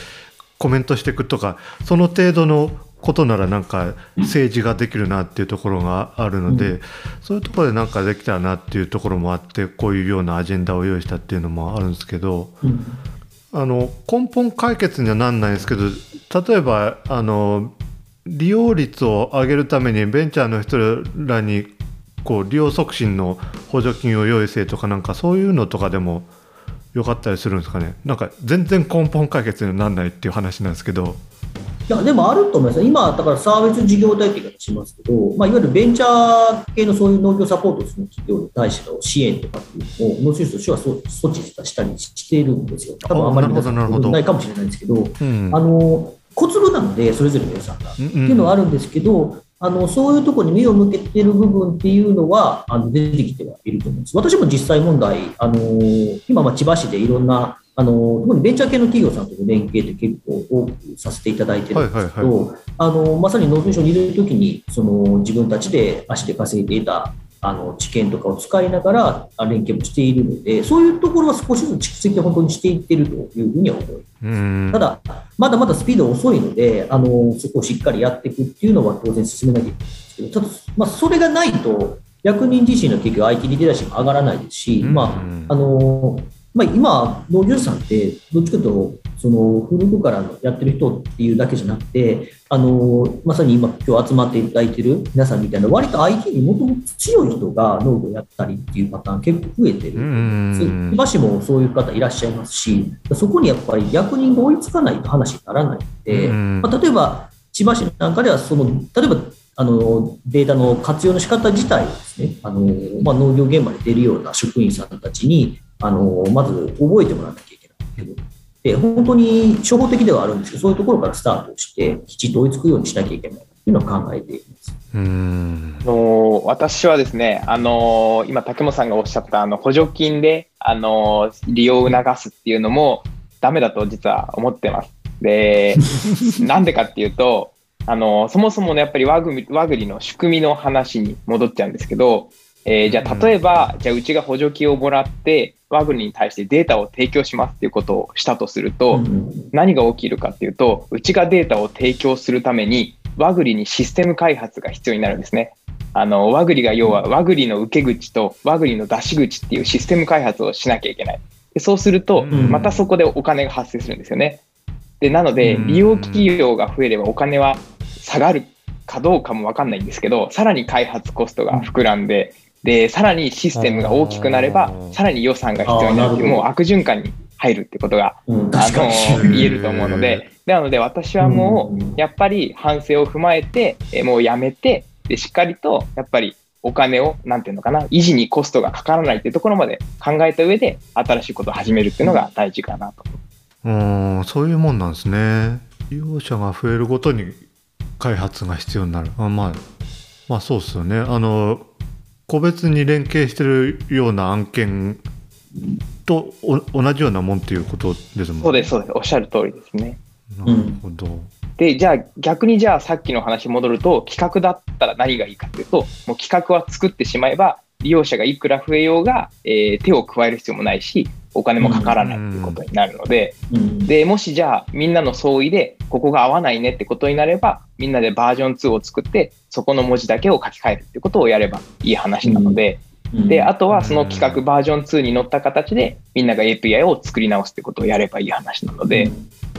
コメントしていくとかその程度のことならなんか政治ができるなっていうところがあるので、うそういうところでなんかできたらなっていうところもあってこういうようなアジェンダを用意したっていうのもあるんですけどうん。あの根本解決にはなんないんですけど例えばあの利用率を上げるためにベンチャーの人らにこう利用促進の補助金を用意せとかなんかそういうのとかでもよかったりするんですかね。なんか全然根本解決にはなんないっていう話なんですけど。いや、でもあると思います。今、だからサービス事業体って言い方しますけど、まあ、いわゆるベンチャー系のそういう農業サポートする企業に対しての支援とかっていうのを、農水省としては措置したりしているんですよ。多分あんまりないかもしれないんですけど、うんあの、小粒なので、それぞれの予算が。うんっていうのはあるんですけど、あのそういうところに目を向けてる部分っていうのはあの出てきてはいると思うんです。私も実際問題、あの今、まあ千葉市でいろんなあの特にベンチャー系の企業さんとの連携って結構多くさせていただいてるんですけど、あのまさに農水省にいるときにその自分たちで足で稼いでいたあの知見とかを使いながらあ連携もしているので、そういうところは少しずつ蓄積を本当にしていってるというふうには思います。うんただ、まだまだスピード遅いので、あのそこをしっかりやっていくっていうのは当然進めなきゃいけないんですけど、ただ、まあ、それがないと、役人自身の結局 IT リテラシーも上がらないですし、うんまああのまあ、今、農業者さんって、どっちかというと、その古くからのやってる人っていうだけじゃなくて、あのまさに今、今日集まっていただいてる皆さんみたいな、割と IT にもともと強い人が農業やったりっていうパターン結構増えてる。うん千葉市もそういう方いらっしゃいますし、そこにやっぱり役人が追いつかないと話にならないので、うんまあ、例えば千葉市なんかではその、例えばあのデータの活用の仕方自体をですね、あのまあ、農業現場に出るような職員さんたちにあのまず覚えてもらわなきゃいけないけど。で本当に初歩的ではあるんですけど、そういうところからスタートして、きちっと追いつくようにしなきゃいけないというのを考えています。うんあの私はですね、あの今、竹本さんがおっしゃったあの補助金で、あの利用を促すっていうのもダメだと実は思ってます。で、なんでかっていうと、あのそもそものやっぱりワグミワグリの仕組みの話に戻っちゃうんですけど、えーじゃあ例えば、じゃあうちが補助金をもらって、ワグリに対してデータを提供しますっていうことをしたとすると、うん何が起きるかっていうと、うちがデータを提供するために、ワグリにシステム開発が必要になるんですね。あのワグリが要はワグリの受け口とワグリの出し口っていうシステム開発をしなきゃいけない。でそうすると、うんまたそこでお金が発生するんですよね。でなので、うん利用企業が増えればお金は下がるかどうかも分かんないんですけど、さらに開発コストが膨らんで、でさらにシステムが大きくなればさらに予算が必要になる。っていう、もう悪循環に入るってことがうん。あ。の言えると思うので、なので私はもうやっぱり反省を踏まえて、えもうやめて、でしっかりと、やっぱりお金を、なんていうのかな、維持にコストがかからないっていうところまで考えた上で、新しいことを始めるっていうのが大事かなと。うんそういうもんなんですね。利用者が増えるごとに開発が必要になる。あまあまあそうですよね。あの個別に連携してるような案件とお同じようなもんっていうことですもんねそうです、そうです。おっしゃる通りですね。なるほど、で、じゃあ逆にじゃあさっきの話に戻ると、企画だったら何がいいかっていうと、もう企画は作ってしまえば、利用者がいくら増えようが、えー手を加える必要もないし、お金もかからないっていうことになるので、うん。でもしじゃあみんなの総意でここが合わないねってことになればみんなでバージョン2を作ってそこの文字だけを書き換えるってことをやればいい話なので、であとはその企画バージョン2に乗った形でみんなが API を作り直すってことをやればいい話なので、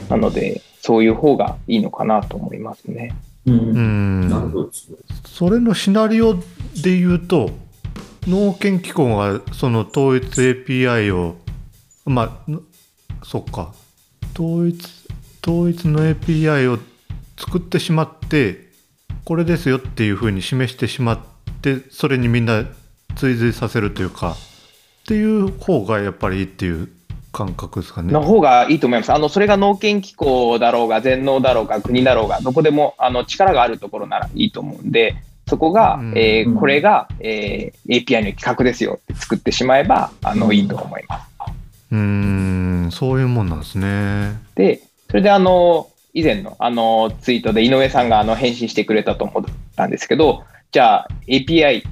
なのでそういう方がいいのかなと思いますね。うん。うん。なるほど。ですね。それのシナリオで言うと農研機構がその統一 API をまあのそっか統一統一の API を作ってしまってこれですよっていうふうに示してしまってそれにみんな追随させるというかっていう方がやっぱりいいっていう感覚ですかね。の方がいいと思います。あのそれが農研機構だろうが全農だろうが国だろうがどこでもあの力があるところならいいと思うんでそこが、うんえーこれが、えー API の企画ですよって作ってしまえばあの、うんいいと思います。うーんそういうもんなんですね。でそれであの以前のあのツイートで井上さんがあの返信してくれたと思ったんですけどじゃあ API、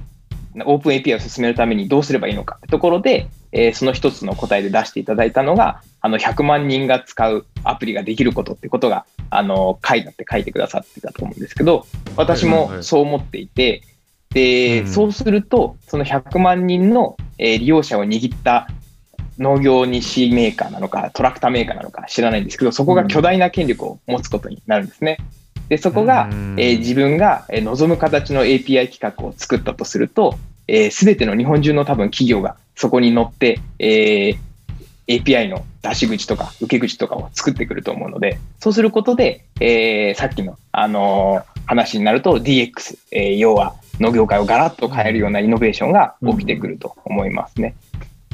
オープン API を進めるためにどうすればいいのかってところで、えーその一つの答えで出していただいたのが、あの100万人が使うアプリができることってことが、あの書いてあって書いてくださってたと思うんですけど、私もそう思っていて、で、うんそうすると、その100万人の、えー利用者を握った農業日メーカーなのか、トラクターメーカーなのか知らないんですけど、そこが巨大な権力を持つことになるんですね。で、そこが、うんえー自分がえー望む形の API 企画を作ったとすると、す、べ、ての日本中の多分企業がそこに乗って、えー API の出し口とか受け口とかを作ってくると思うので、そうすることで、えーさっきの、あのー話になると DX、えー要は農業界をガラッと変えるようなイノベーションが起きてくると思いますね。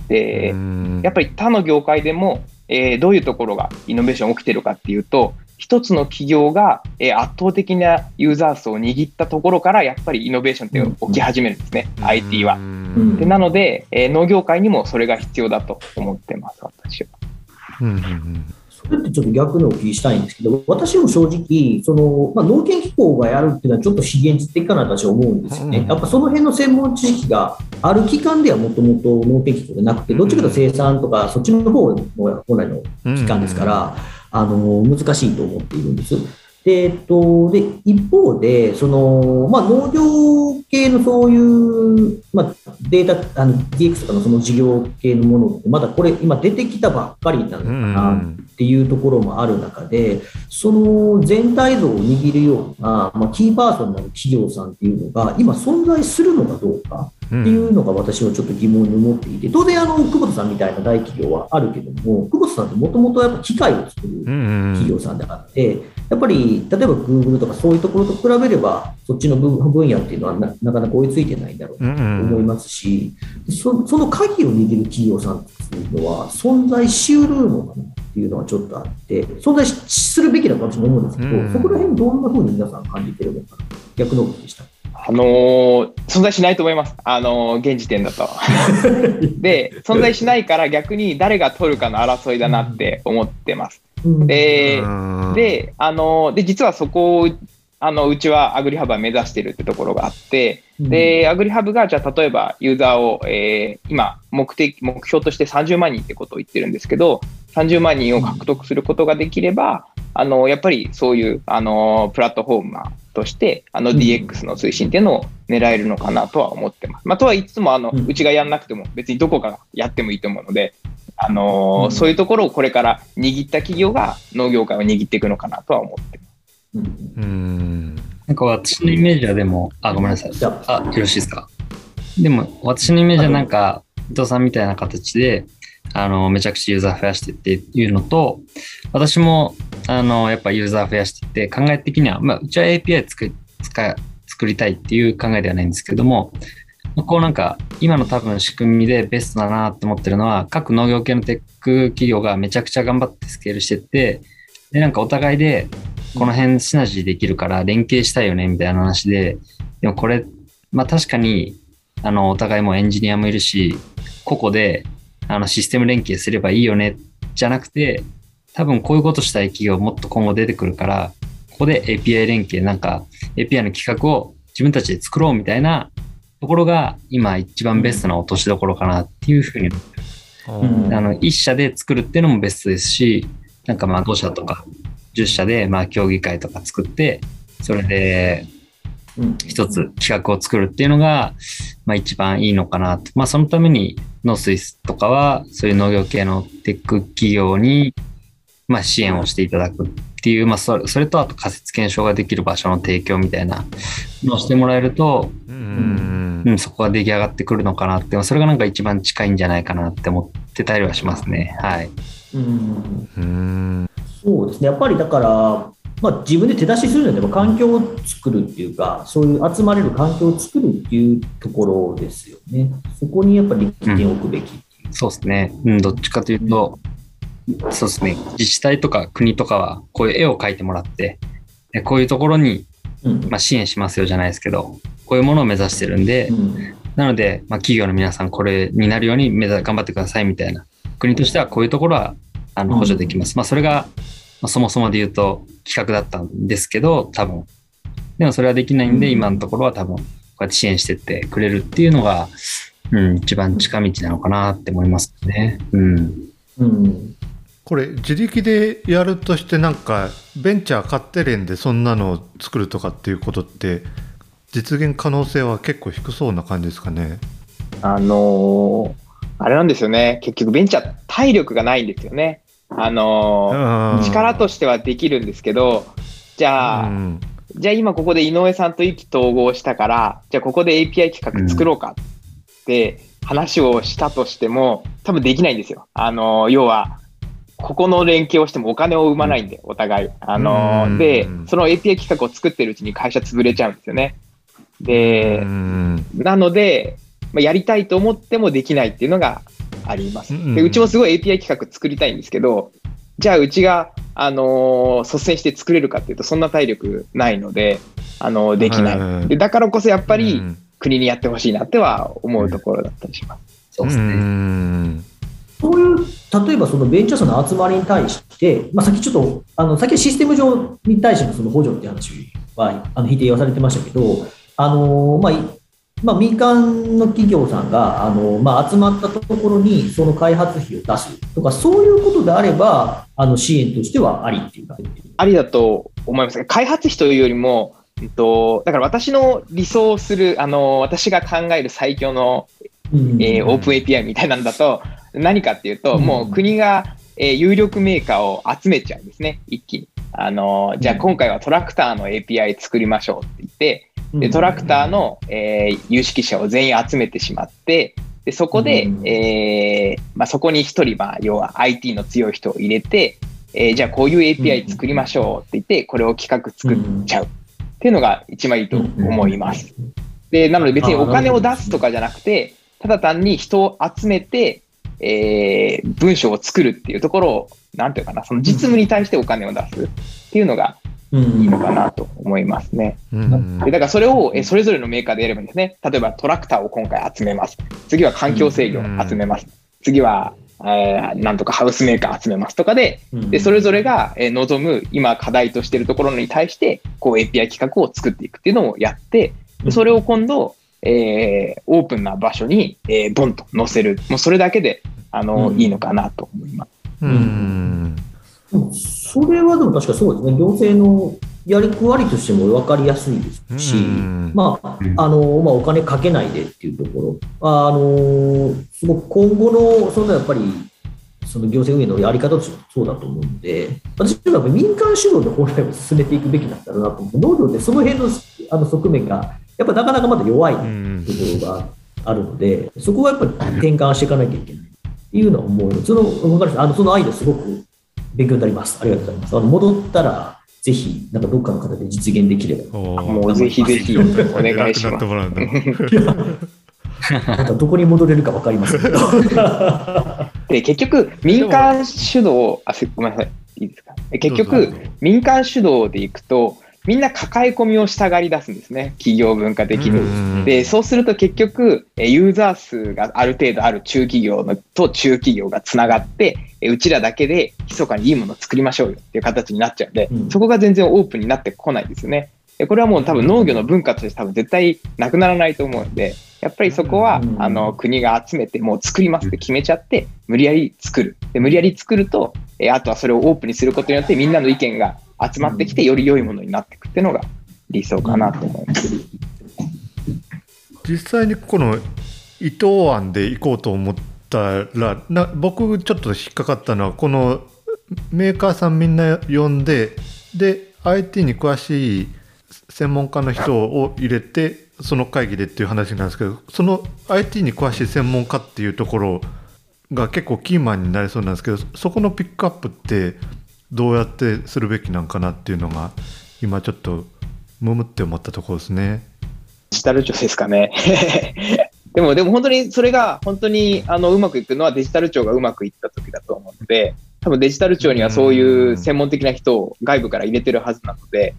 で、やっぱり他の業界でも、えーどういうところがイノベーション起きてるかっていうと、一つの企業が、えー圧倒的なユーザー層を握ったところから、やっぱりイノベーションって起き始めるんですね、IT は。ん。でなので、えー農業界にもそれが必要だと思ってます、私は。うんうんうん。それってちょっと逆にお聞きしたいんですけど、私も正直、そのまあ、農研機構がやるっていうのはちょっと非現実的かなと私は思うんですよね。うんやっぱその辺の専門知識がある機関ではもともと農研機構じゃなくて、どっちかというと生産とか、そっちの方の本来の機関ですから、あの難しいと思っているんです。でえっと、で一方でその、まあ、農業系のそういう、まあ、データあの DX とかのその事業系のものってまだこれ今出てきたばっかりなのかなっていうところもある中でその全体像を握るような、まあ、キーパーソンになる企業さんっていうのが今存在するのかどうかうんっていうのが私はちょっと疑問に思っていて当然あの久保田さんみたいな大企業はあるけども久保田さんってもともとやっぱ機械を作る企業さんであって、やっぱり例えば Google とかそういうところと比べれば、そっちの分分野っていうのはななかなか追いついてないんだろううんと思いますし、そその鍵を握る企業さんっていうのは、存在しうるのかなっていうのはちょっとあって、存在しするべきだと私も思うんですけど、うんそこら辺、どんなふうに皆さん感じてるのかな、逆のことでした？あのー存在しないと思います。あのー現時点だと。で、存在しないから逆に誰が取るかの争いだなって思ってます。うん。で、うん。で、あのーで、実はそこを、あの、うちはアグリハブは目指してるってところがあって、で、アグリハブが、じゃあ、例えば、ユーザーを、えー今、目的、目標として30万人ってことを言ってるんですけど、30万人を獲得することができれば、あの、やっぱりそういう、あの、プラットフォーマーとして、あの、うん DX の推進っていうのを狙えるのかなとは思ってます。まあ、とは言いつつも、あの、うちがやんなくても、別にどこかがやってもいいと思うので、あのうんそういうところをこれから握った企業が農業界を握っていくのかなとは思ってます。うんうんなんか私のイメージはでも、あ、ごめんなさい。じゃああ、よろしいですか？でも、私のイメージはなんか、伊藤さんみたいな形で、あの、めちゃくちゃユーザー増やしてっていうのと、私も、あの、やっぱユーザー増やしてって、考え的には、まあ、うちは API 作使作りたいっていう考えではないんですけども、こうなんか、今の多分仕組みでベストだなって思ってるのは、各農業系のテック企業がめちゃくちゃ頑張ってスケールしてって、で、なんかお互いで、この辺シナジーできるから連携したいよねみたいな話で、でもこれ、まあ確かに、あの、お互いもエンジニアもいるし、個々で、あの、システム連携すればいいよね、じゃなくて、多分こういうことしたい企業もっと今後出てくるから、ここで API 連携、なんか API の企画を自分たちで作ろうみたいなところが今一番ベストな落としどころかなっていうふうに思ってうん。あの、一社で作るっていうのもベストですし、なんかまあ5社とか10社でまあ協議会とか作って、それでうん。一つ企画を作るっていうのが、まあ一番いいのかなと。まあそのためにノースイスとかはそういう農業系のテック企業にまあ支援をしていただくっていう、まあそれそれとあと仮説検証ができる場所の提供みたいなのをしてもらえると、うんうん、そこが出来上がってくるのかなって、それがなんか一番近いんじゃないかなって思ってたりはしますね。はい。うんうんそうですね、やっぱりだから、まあ、自分で手出しするので、やっぱ環境を作るっていうか、そういう集まれる環境を作るっていうところですよね。そこにやっぱり力点を置くべきう。そうですね。うん、どっちかというと、そうですね。自治体とか国とかは、こういう絵を描いてもらって、でこういうところに、うんまあ、支援しますよじゃないですけど、こういうものを目指してるんで、うんなので、まあ、企業の皆さんこれになるように目指頑張ってくださいみたいな。国としてはこういうところはあのうん補助できます。まあ、それが、まあそもそもで言うと企画だったんですけど、多分。でもそれはできないんで、うん今のところは多分、うやって支援してってくれるっていうのが、うん、一番近道なのかなって思いますね。うん。うん。これ自力でやるとしてなんかベンチャー買ってれんでそんなのを作るとかっていうことって実現可能性は結構低そうな感じですかね。あのーあれなんですよね。結局ベンチャー体力がないんですよね。あのーうん力としてはできるんですけど、じゃあ、うんじゃあ今ここで井上さんと意気投合したから、じゃあここで API 企画作ろうかって話をしたとしても、多分できないんですよ。あの、要は、ここの連携をしてもお金を生まないんで、お互い。あのうん、で、その API 企画を作ってるうちに会社潰れちゃうんですよね。で、うんなので、まあ、やりたいと思ってもできないっていうのがあります。うんでうちもすごい API 企画作りたいんですけど、じゃあうちが、あのー率先して作れるかっていうと、そんな体力ないので、あのーできない、はいで。だからこそやっぱりうん国にやってほしいなっては思うところだったりします。うそうですね。んそういう、例えばそのベンチャーさんの集まりに対して、まあ、さっきちょっと、あの、さっきシステム上に対してのその補助っていう話は、あの、否定はされてましたけど、あの、まあ、いまあ、民間の企業さんが、あの、まあ、集まったところにその開発費を出すとか、そういうことであれば、あの、支援としてはありっていうか。ありだと思います。開発費というよりも、えっと、だから私の理想する、あの、私が考える最強のうんえーオープン API みたいなんだと、何かっていうと、うんもう国が、えー有力メーカーを集めちゃうんですね、一気に。あのーじゃあうん今回はトラクターの API 作りましょうって言って、でトラクターの、えー有識者を全員集めてしまって、でそこで、うん。えーまあ、そこに一人、まあ、要は IT の強い人を入れて、えーじゃあこういう API 作りましょうって言って、これを企画作っちゃう。っていうのが一番いいと思います。。で、なので別にお金を出すとかじゃなくて、ただ単に人を集めて、えー文章を作るっていうところを、なんていうかな、その実務に対してお金を出すっていうのがうんいいのかなと思いますね。うんでだからそれをえそれぞれのメーカーでやればいいんですね。例えばトラクターを今回集めます。次は環境制御を集めます。次は、えーなんとかハウスメーカー集めますとかで、で、それぞれがえー望む今課題としているところに対して、こう API 企画を作っていくっていうのをやって、でそれを今度、えーオープンな場所に、えーボンと載せる。もうそれだけで、あの、うんいいのかなと思います。うんうんそれはでも確かそうですね、行政のやりくわりとしても分かりやすいですし、うん。まあうん。あのまあ、お金かけないでっていうところ、あのすごく今後のそのやっぱりその行政運営のやり方としてもそうだと思うので、私はやっぱり民間主導で本来は進めていくべきなんだろうなと思って、農業ってその辺のあの側面が、やっぱなかなかまだ弱いとこうんろがあるので、そこはやっぱり転換していかなきゃいけないっていうのは思うそのわかりましたあのそのアイデアすごく勉強になります。ありがとうございます。あの戻ったら、ぜひ、なんかどっかの形で実現できれば。もうぜひぜひお願いし楽になってます。もらうんだなんかどこに戻れるか分かりませんけど。で、結局、民間主導、あ、すごめんなさい。いいですか？で結局民間主導でいくと、みんな抱え込みをしたがり出すんですね。企業文化的に。うんで、そうすると結局、えユーザー数がある程度ある中企業のと中企業がつながって、えうちらだけで密かにいいものを作りましょうよっていう形になっちゃうんで、うんそこが全然オープンになってこないですよね。でこれはもう多分農業の文化として多分絶対なくならないと思うんで、やっぱりそこは、うんあの国が集めてもう作りますって決めちゃって、無理やり作る。で無理やり作ると、えあとはそれをオープンにすることによってみんなの意見が集まってきて、より良いものになっていくっていうのが理想かなと思います。実際にこの伊藤案で行こうと思ったらな僕ちょっと引っかかったのはこのメーカーさんみんな呼んでで IT に詳しい専門家の人を入れてその会議でっていう話なんですけどその IT に詳しい専門家っていうところが結構キーマンになりそうなんですけどそこのピックアップってどうやってするべきなんかなっていうのが今ちょっとむむって思ったところですね。デジタル庁ですかね。でも、でも本当にそれが本当にあのうまくいくのはデジタル庁がうまくいった時だと思うので、多分デジタル庁にはそういう専門的な人を外部から入れてるはずなので、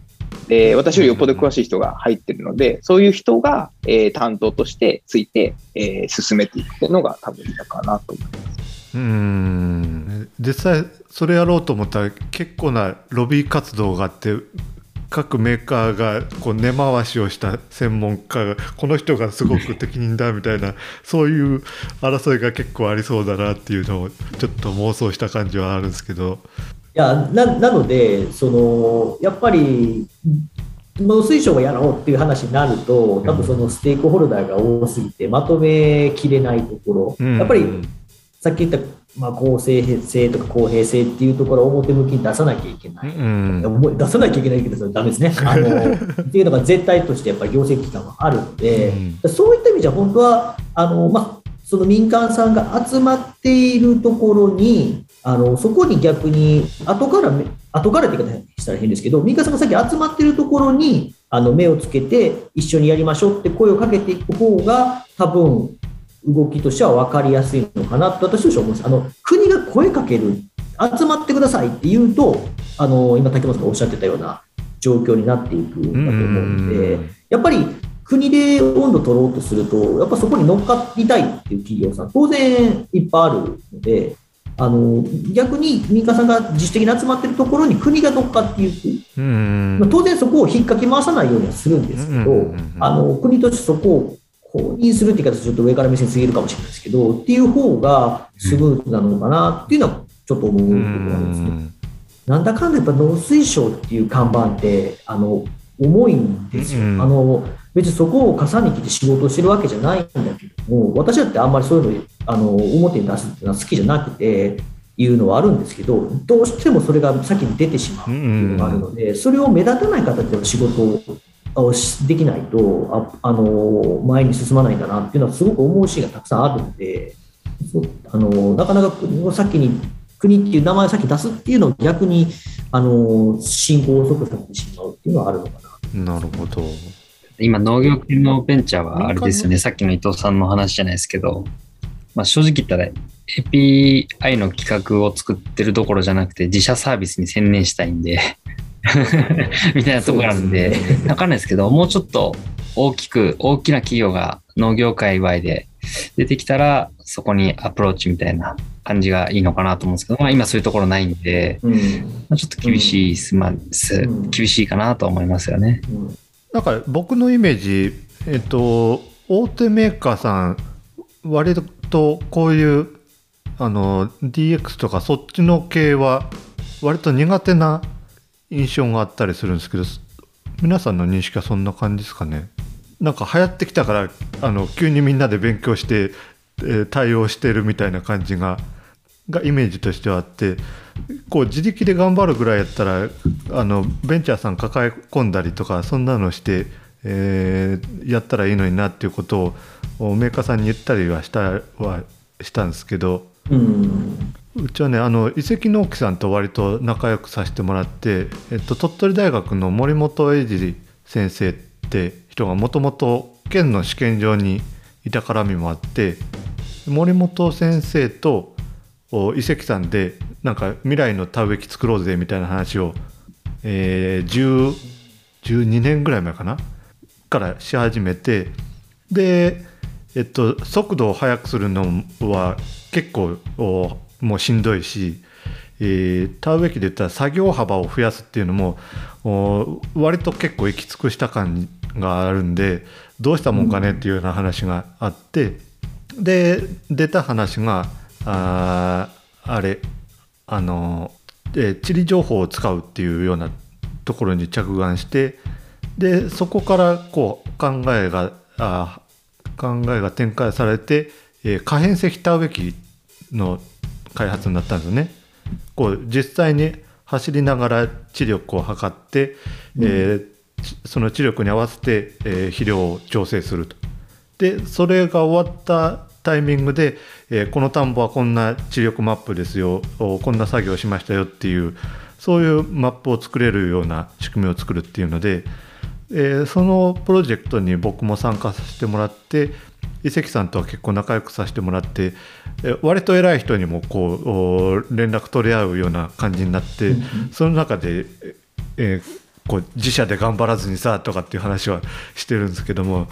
で私よりよっぽど詳しい人が入ってるので、そういう人が、えー担当としてついて、えー進めていくっていうのが多分いいのかなと思います。うーん実際それやろうと思ったら結構なロビー活動があって各メーカーがこう根回しをした専門家がこの人がすごく適任だみたいなそういう争いが結構ありそうだなっていうのをちょっと妄想した感じはあるんですけど。いやななのでそのやっぱり農水省がやろうっていう話になると多分そのステークホルダーが多すぎてまとめきれないところ、やっぱりさっき言ったまあ、公正性とか公平性っていうところを表向きに出さなきゃいけない、うん、出さなきゃいけないけどそれダメですね。あのっていうのが絶対としてやっぱり行政機関はあるので、うん、そういった意味じゃ本当はあの、まあ、その民間さんが集まっているところにあのそこに逆に後から後からって言い方したら変ですけど民間さんがさっき集まっているところにあの目をつけて一緒にやりましょうって声をかけていく方が多分動きとしては分かりやすいのかなと私としては思うんです。あの国が声かける集まってくださいって言うとあの今竹本さんがおっしゃってたような状況になっていくんだと思うのでやっぱり国で温度取ろうとするとやっぱそこに乗っかりたいっていう企業さん当然いっぱいあるのであの逆に民間さんが自主的に集まってるところに国が乗っかっていく、まあ、当然そこを引っかき回さないようにはするんですけど、あの国としてそこを公認するって言い方ちょっと上から目線すぎるかもしれないですけど、っていう方がスムーズなのかなっていうのはちょっと思うところなんですね。なんだかんだやっぱ農水省っていう看板って、あの、重いんですよ。あの、別にそこを傘に来て仕事をしてるわけじゃないんだけども、私だってあんまりそういうの、あの、表に出すっていうのは好きじゃなくて、いうのはあるんですけど、どうしてもそれが先に出てしまうっていうのがあるので、それを目立たない形で仕事をできないとああの前に進まないんだなっていうのはすごく思うシーンがたくさんあるのであのなかなか先に国っていう名前を先出すっていうのを逆にあの進行を遅くさせてしまうっていうのはあるのかな。なるほど。今農業系のベンチャーはあれですよね。さっきの伊藤さんの話じゃないですけど、まあ、正直言ったら API の企画を作ってるどころじゃなくて自社サービスに専念したいんで みたいなところなんで、わかんないですけど、もうちょっと大きく、大きな企業が農業界隈で出てきたら、そこにアプローチみたいな感じがいいのかなと思うんですけど、まあ今そういうところないんで、うん、まあ、ちょっと厳しい、す。ま、す、厳しいかなと思いますよね。なんか僕のイメージ、えっと、大手メーカーさん、割とこういうあの DX とかそっちの系は割と苦手な印象があったりするんですけど皆さんの認識はそんな感じですかね？なんか流行ってきたからあの急にみんなで勉強して、えー、対応してるみたいな感じががイメージとしてはあってこう自力で頑張るぐらいやったらあのベンチャーさん抱え込んだりとかそんなのして、えー、やったらいいのになっていうことをメーカーさんに言ったりはしたはしたんですけど、うん、うちはねあの遺跡の木さんと割と仲良くさせてもらって、えっと、鳥取大学の森本英二先生って人がもともと県の試験場にいた絡みもあって森本先生と遺跡さんでなんか未来の田植え機作ろうぜみたいな話を、えー、12年ぐらい前かな？からし始めてで、えっと、速度を速くするのは結構もうしんどいし、えー、田植え機で言ったら作業幅を増やすっていうのも割と結構行き尽くした感があるんでどうしたもんかねっていうような話があって、うん、で出た話がああれあの、えー、地理情報を使うっていうようなところに着眼してでそこからこう考えがあ考えが展開されて、えー、可変石田植え機の開発になったんですよね。こう実際に走りながら知力を測って、うん、えー、その知力に合わせて、えー、肥料を調整すると。でそれが終わったタイミングで、えー、この田んぼはこんな知力マップですよこんな作業しましたよっていうそういうマップを作れるような仕組みを作るっていうので、えー、そのプロジェクトに僕も参加させてもらって伊関さんとは結構仲良くさせてもらって割と偉い人にもこう連絡取り合うような感じになって、その中で、えー、こう自社で頑張らずにさとかっていう話はしてるんですけども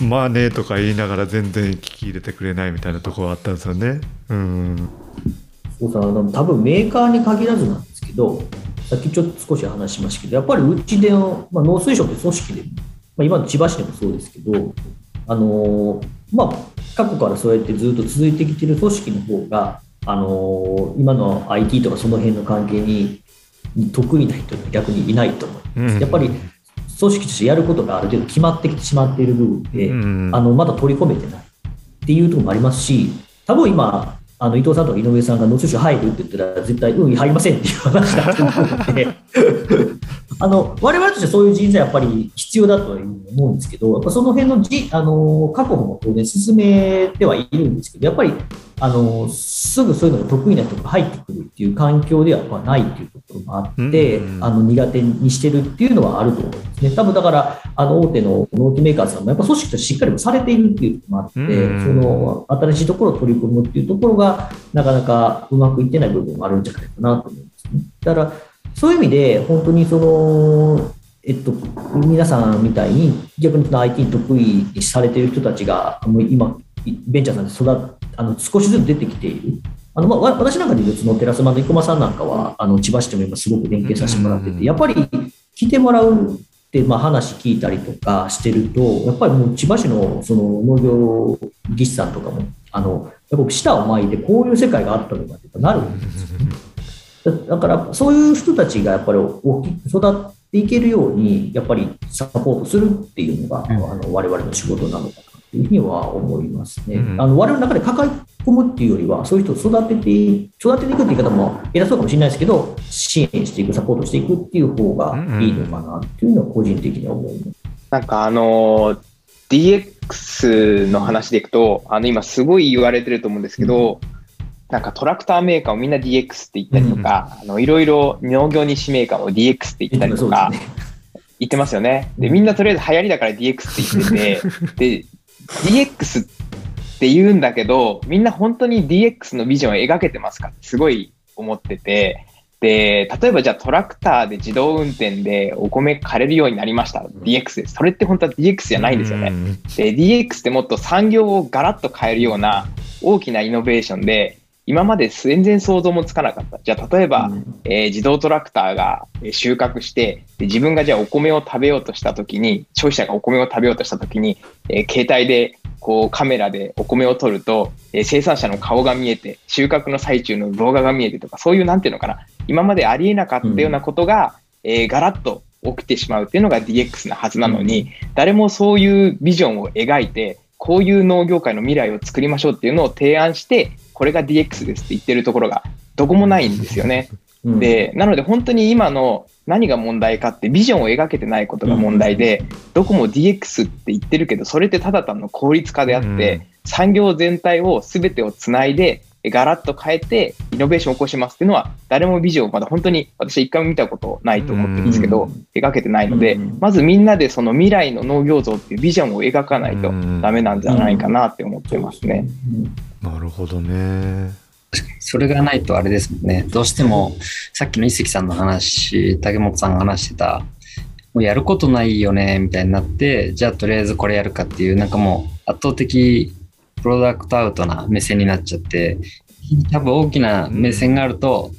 まあねとか言いながら全然聞き入れてくれないみたいなところがあったんですよね。うんそうさ多分メーカーに限らずなんですけどさっきちょっと少し話しましたけど、やっぱりうちでの、まあ、農水省って組織で、まあ、今の千葉市でもそうですけど、あのまあ、過去からそうやってずっと続いてきてる組織の方が、あの今の IT とかその辺の関係に得意な人って逆にいないと思います。やっぱり組織としてやることがある程度決まってきてしまっている部分で、あのまだ取り込めてないっていうところもありますし、多分今、あの伊藤さんとか井上さんが農水省入るって言ったら、絶対、うん、入りませんっていう話だと思うので、あの我々としてそういう人材やっぱり必要だとは思うんですけど、やっぱその辺のじあの確保も当然進めてはいるんですけど、やっぱりあのすぐそういうのが得意な人が入ってくるっていう環境ではやっぱないっていうところもあって、うんうん、あの苦手にしてるっていうのはあると思うんですね。多分だからあの大手の納期メーカーさんもやっぱ組織としてしっかりもされているっていうのもあって、うんうん、その新しいところを取り組むっていうところがなかなかうまくいってない部分もあるんじゃないかなと思うんですね。だからそういう意味で本当にそのえっと、皆さんみたいに逆にその IT に得意にされている人たちがもう今ベンチャーさんで育あの少しずつ出てきている。あのまあ、私なんかで言うと、そのテラスマの生駒さんなんかは、あの千葉市とも今すごく連携させてもらってて、やっぱり来てもらうって、まあ、話聞いたりとかしてると、やっぱりもう千葉市のその農業技師さんとかも、あのやっぱ舌を巻いて、こういう世界があったのかってなるんですよね。だから、そういう人たちがやっぱり大きく育っていけるように、やっぱりサポートするっていうのが、あの我々の仕事なのかというふうには思いますね。うん、あの我々の中で抱え込むっていうよりは、そういう人を育てて、育てていくっていう言い方も偉そうかもしれないですけど、支援していく、サポートしていくっていう方がいいのかなっていうのは個人的には思います。なんかあの DX の話でいくと、あの今すごい言われてると思うんですけど、うんなんかトラクターメーカーをみんな DX って言ったりとか、うん、あのいろいろ農業日メーカーも DX って言ったりとか、言ってますよね。で、みんなとりあえず流行りだから DX って言ってて、で、DX って言うんだけど、みんな本当に DX のビジョンを描けてますかってすごい思ってて、で、例えばじゃあトラクターで自動運転でお米枯れるようになりました。DX です。それって本当は DX じゃないんですよね。で、DX ってもっと産業をガラッと変えるような大きなイノベーションで、今まで全然想像もつかなかった。じゃあ、例えば、うん、えー、自動トラクターが収穫してで、自分がじゃあお米を食べようとしたときに、消費者がお米を食べようとしたときに、えー、携帯でこうカメラでお米を撮ると、えー、生産者の顔が見えて、収穫の最中の動画が見えてとか、そういうなんていうのかな、今までありえなかったようなことが、うん、えー、ガラッと起きてしまうっていうのが DX なはずなのに、うん、誰もそういうビジョンを描いて、こういう農業界の未来を作りましょうっていうのを提案して、これが DX ですって言ってるところがどこもないんですよね。うん、で、なので本当に今の何が問題かってビジョンを描けてないことが問題で、どこも DX って言ってるけど、それってただ単の効率化であって、産業全体を全てをつないで、ガラッと変えてイノベーションを起こしますっていうのは誰もビジョンをまだ本当に私一回も見たことないと思ってるんですけど、描けてないので、まずみんなでその未来の農業像っていうビジョンを描かないとダメなんじゃないかなって思ってますね。なるほどね。それがないとあれですもんね。どうしても、さっきの一石さんの話、竹本さんが話してた、もうやることないよね、みたいになって、じゃあとりあえずこれやるかっていう、なんかもう圧倒的プロダクトアウトな目線になっちゃって、多分大きな目線があると、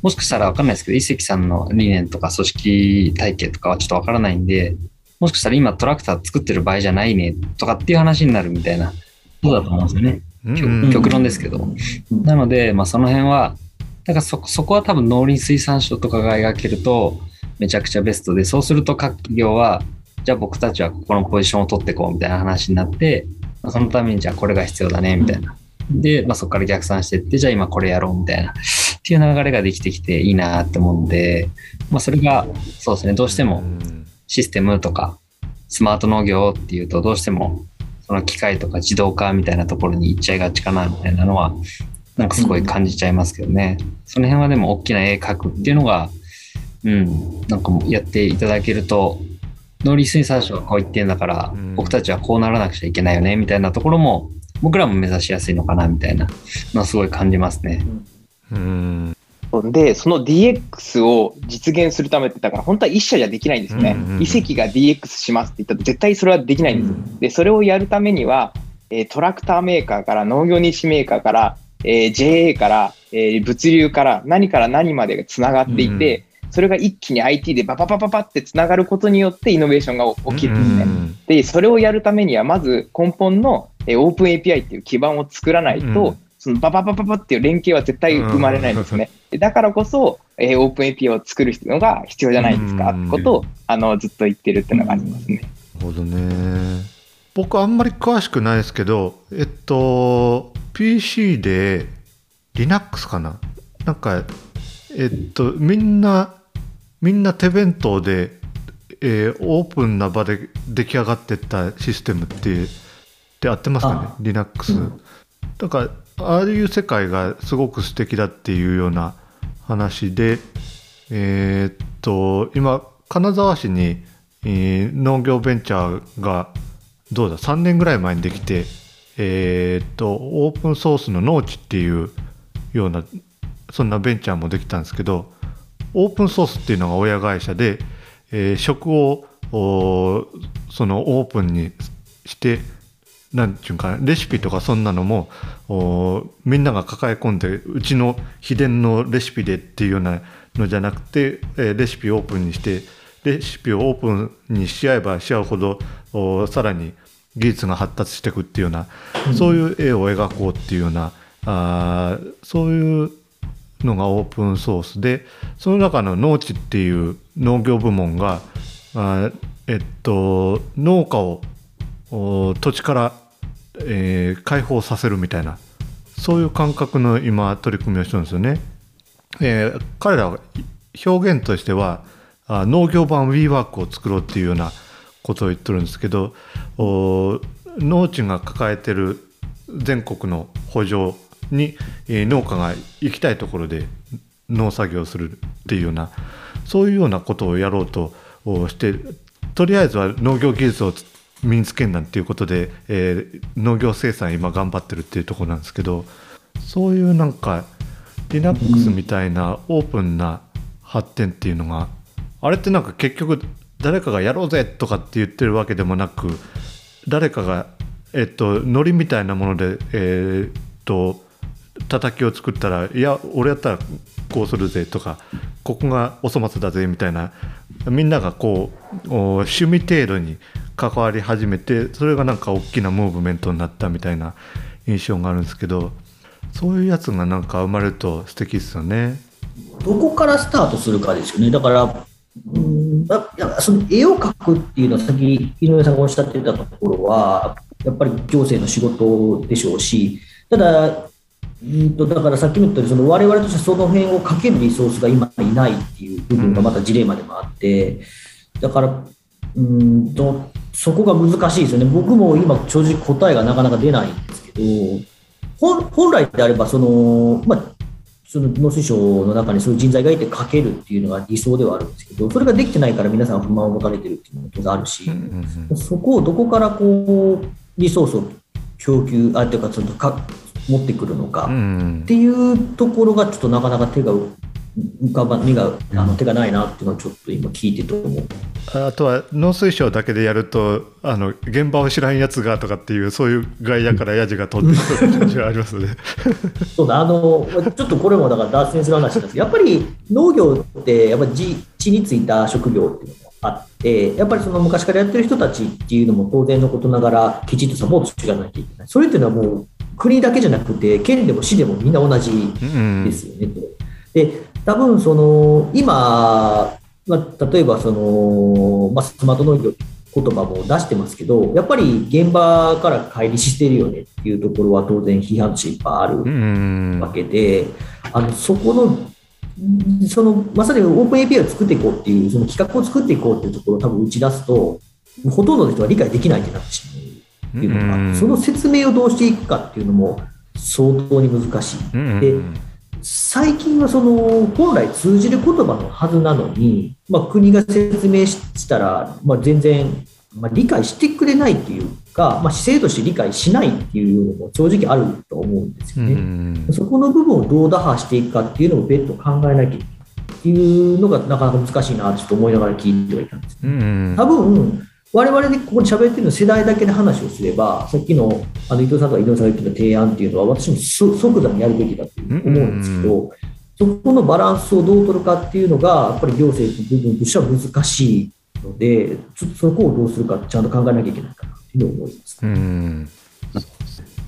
もしかしたらわかんないですけど、一石さんの理念とか組織体系とかはちょっとわからないんで、もしかしたら今トラクター作ってる場合じゃないねとかっていう話になるみたいな、そうだと思うんですよね。極論ですけど。なので、まあ、その辺は、だからそそこは多分農林水産省とかが描けるとめちゃくちゃベストで、そうすると各企業は、じゃあ僕たちはここのポジションを取っていこうみたいな話になって、まあ、そのためにじゃあこれが必要だねみたいな。で、まあ、そこから逆算していって、じゃあ今これやろうみたいな、っていう流れができてきていいなって思うんで、まあ、それが、そうですね、どうしてもシステムとかスマート農業っていうと、どうしてもその機械とか自動化みたいなところに行っちゃいがちかなみたいなのは、なんかすごい感じちゃいますけどね。その辺はでも大きな絵描くっていうのが、うん、なんかやっていただけると、農林水産省はこう言ってんだから、僕たちはこうならなくちゃいけないよねみたいなところも、僕らも目指しやすいのかなみたいなのはすごい感じますね。うんで、その DX を実現するためって、だから本当は一社じゃできないんですよね。うんうん、遺跡が DX しますって言ったら絶対それはできないんです。うん、で、それをやるためには、えー、トラクターメーカーから農業日メーカーから、えー、JA から、えー、物流から何から何までがつながっていて、うんそれが一気に IT でバババババってつながることによってイノベーションが起きるんですね。うんで、それをやるためには、まず根本のえーオープン API っていう基盤を作らないと、うんそのバババババっていう連携は絶対生まれないんですね。でだからこそ、えーオープン API を作るのが必要じゃないですか、うんってことをあのずっと言ってるっていうのがありますね。なるほどね。僕あんまり詳しくないですけど、えっと、PC で Linux かな？なんか、えっと、みんな、みんな手弁当で、えーオープンな場で出来上がってったシステムって、って合ってますかねあ ?Linux。だから、ああいう世界がすごく素敵だっていうような話で、えーっと、今、金沢市に、えー農業ベンチャーが、どうだ、3年ぐらい前にできて、えーっと、オープンソースの農地っていうような、そんなベンチャーもできたんですけど、オープンソースっていうのが親会社で、えー食をそのオープンにして、なんていうかレシピとかそんなのもおみんなが抱え込んでうちの秘伝のレシピでっていうようなのじゃなくて、えーレシピをオープンにしてレシピをオープンにしちゃえばしちゃうほどおさらに技術が発達していくっていうような、そういう絵を描こうっていうようなあーそういうのがオープンソースでその中の農地っていう農業部門があえっと農家を土地から、えー解放させるみたいなそういう感覚の今取り組みをしてるんですよね。えー彼らは表現としてはあ農業版 WeWork を作ろうっていうようなことを言ってるんですけど農地が抱えてる全国の補助に、え農家が行きたいところで農作業するっていうようなそういうようなことをやろうとしてとりあえずは農業技術を身につけんなんていうことで、えー農業生産今頑張ってるっていうとこなんですけどそういうなんか Linux みたいなオープンな発展っていうのが、あれってなんか結局誰かがやろうぜとかって言ってるわけでもなく誰かがえっとノリみたいなものでえーっと叩きを作ったらいや俺やったらこうするぜとかここがお粗末だぜみたいなみんながこう趣味程度に関わり始めてそれがなんか大きなムーブメントになったみたいな印象があるんですけどそういうやつがなんか生まれると素敵ですよね。どこからスタートするかですよね。だから、うんあいやその絵を描くっていうのは、さっき井上さんがおっしゃってたところは、やっぱり行政の仕事でしょうし、ただ、うんとだからさっきも言ったように、その我々としてその辺をかけるリソースが今いないっていう部分がまたジレンマでもあって、だから、うんとそこが難しいですよね。僕も今、正直答えがなかなか出ないんですけど、本本来であれば、その、まあ、その農水省の中にそういう人材がいてかけるっていうのが理想ではあるんですけど、それができてないから皆さん不満を持たれてるっていうのも当然あるし、そこをどこからこうリソースを供給、あというかそのか持ってくるのかうんっていうところがちょっとなかなか手が浮かば目があの手がないなっていうのはちょっと今聞いてて思う。あとは農水省だけでやるとあの現場を知らんやつがとかっていうそういう外野からヤジが飛んできそうな感じがありますので。そうだあのちょっとこれもだから脱線する話なんですけど、やっぱり農業ってやっぱり地地についた職業っていうのもあって、やっぱりその昔からやってる人たちっていうのも当然のことながら、きちっとサポートしていかなきゃいけない。それっていうのはもう国だけじゃなくて、県でも市でもみんな同じうんですよね。で、多分その今、まあ、例えばその、まあ、スマート農業言葉も出してますけど、やっぱり現場から乖離してるよねっていうところは当然批判としていっぱいあるうんわけで、あのそこの、そのまさにオープン API を作っていこうっていう、その企画を作っていこうっていうところを多分打ち出すと、ほとんどの人は理解できないってなってしまうっていうのが、うんその説明をどうしていくかっていうのも相当に難しい。うんで最近はその本来通じる言葉のはずなのに、まあ、国が説明したら、まあ、全然、まあ、理解してくれないっていうか、まあ、姿勢として理解しないっていうのも正直あると思うんですうよね。んそこの部分をどう打破していくかっていうのを別途考えなきゃいけないっていうのがなかなか難しいなとちょっと思いながら聞いてはいたんです。うん多分我々でここで喋ってるの世代だけで話をすれば、さっきのあの伊藤さんとか井上さんが言ってた提案っていうのは、私もそ即座にやるべきだと思うんですけど、そこのバランスをどう取るかっていうのが、やっぱり行政の部分としては難しいので、ちょっとそこをどうするか、ちゃんと考えなきゃいけないかなっていうのを思います。うん。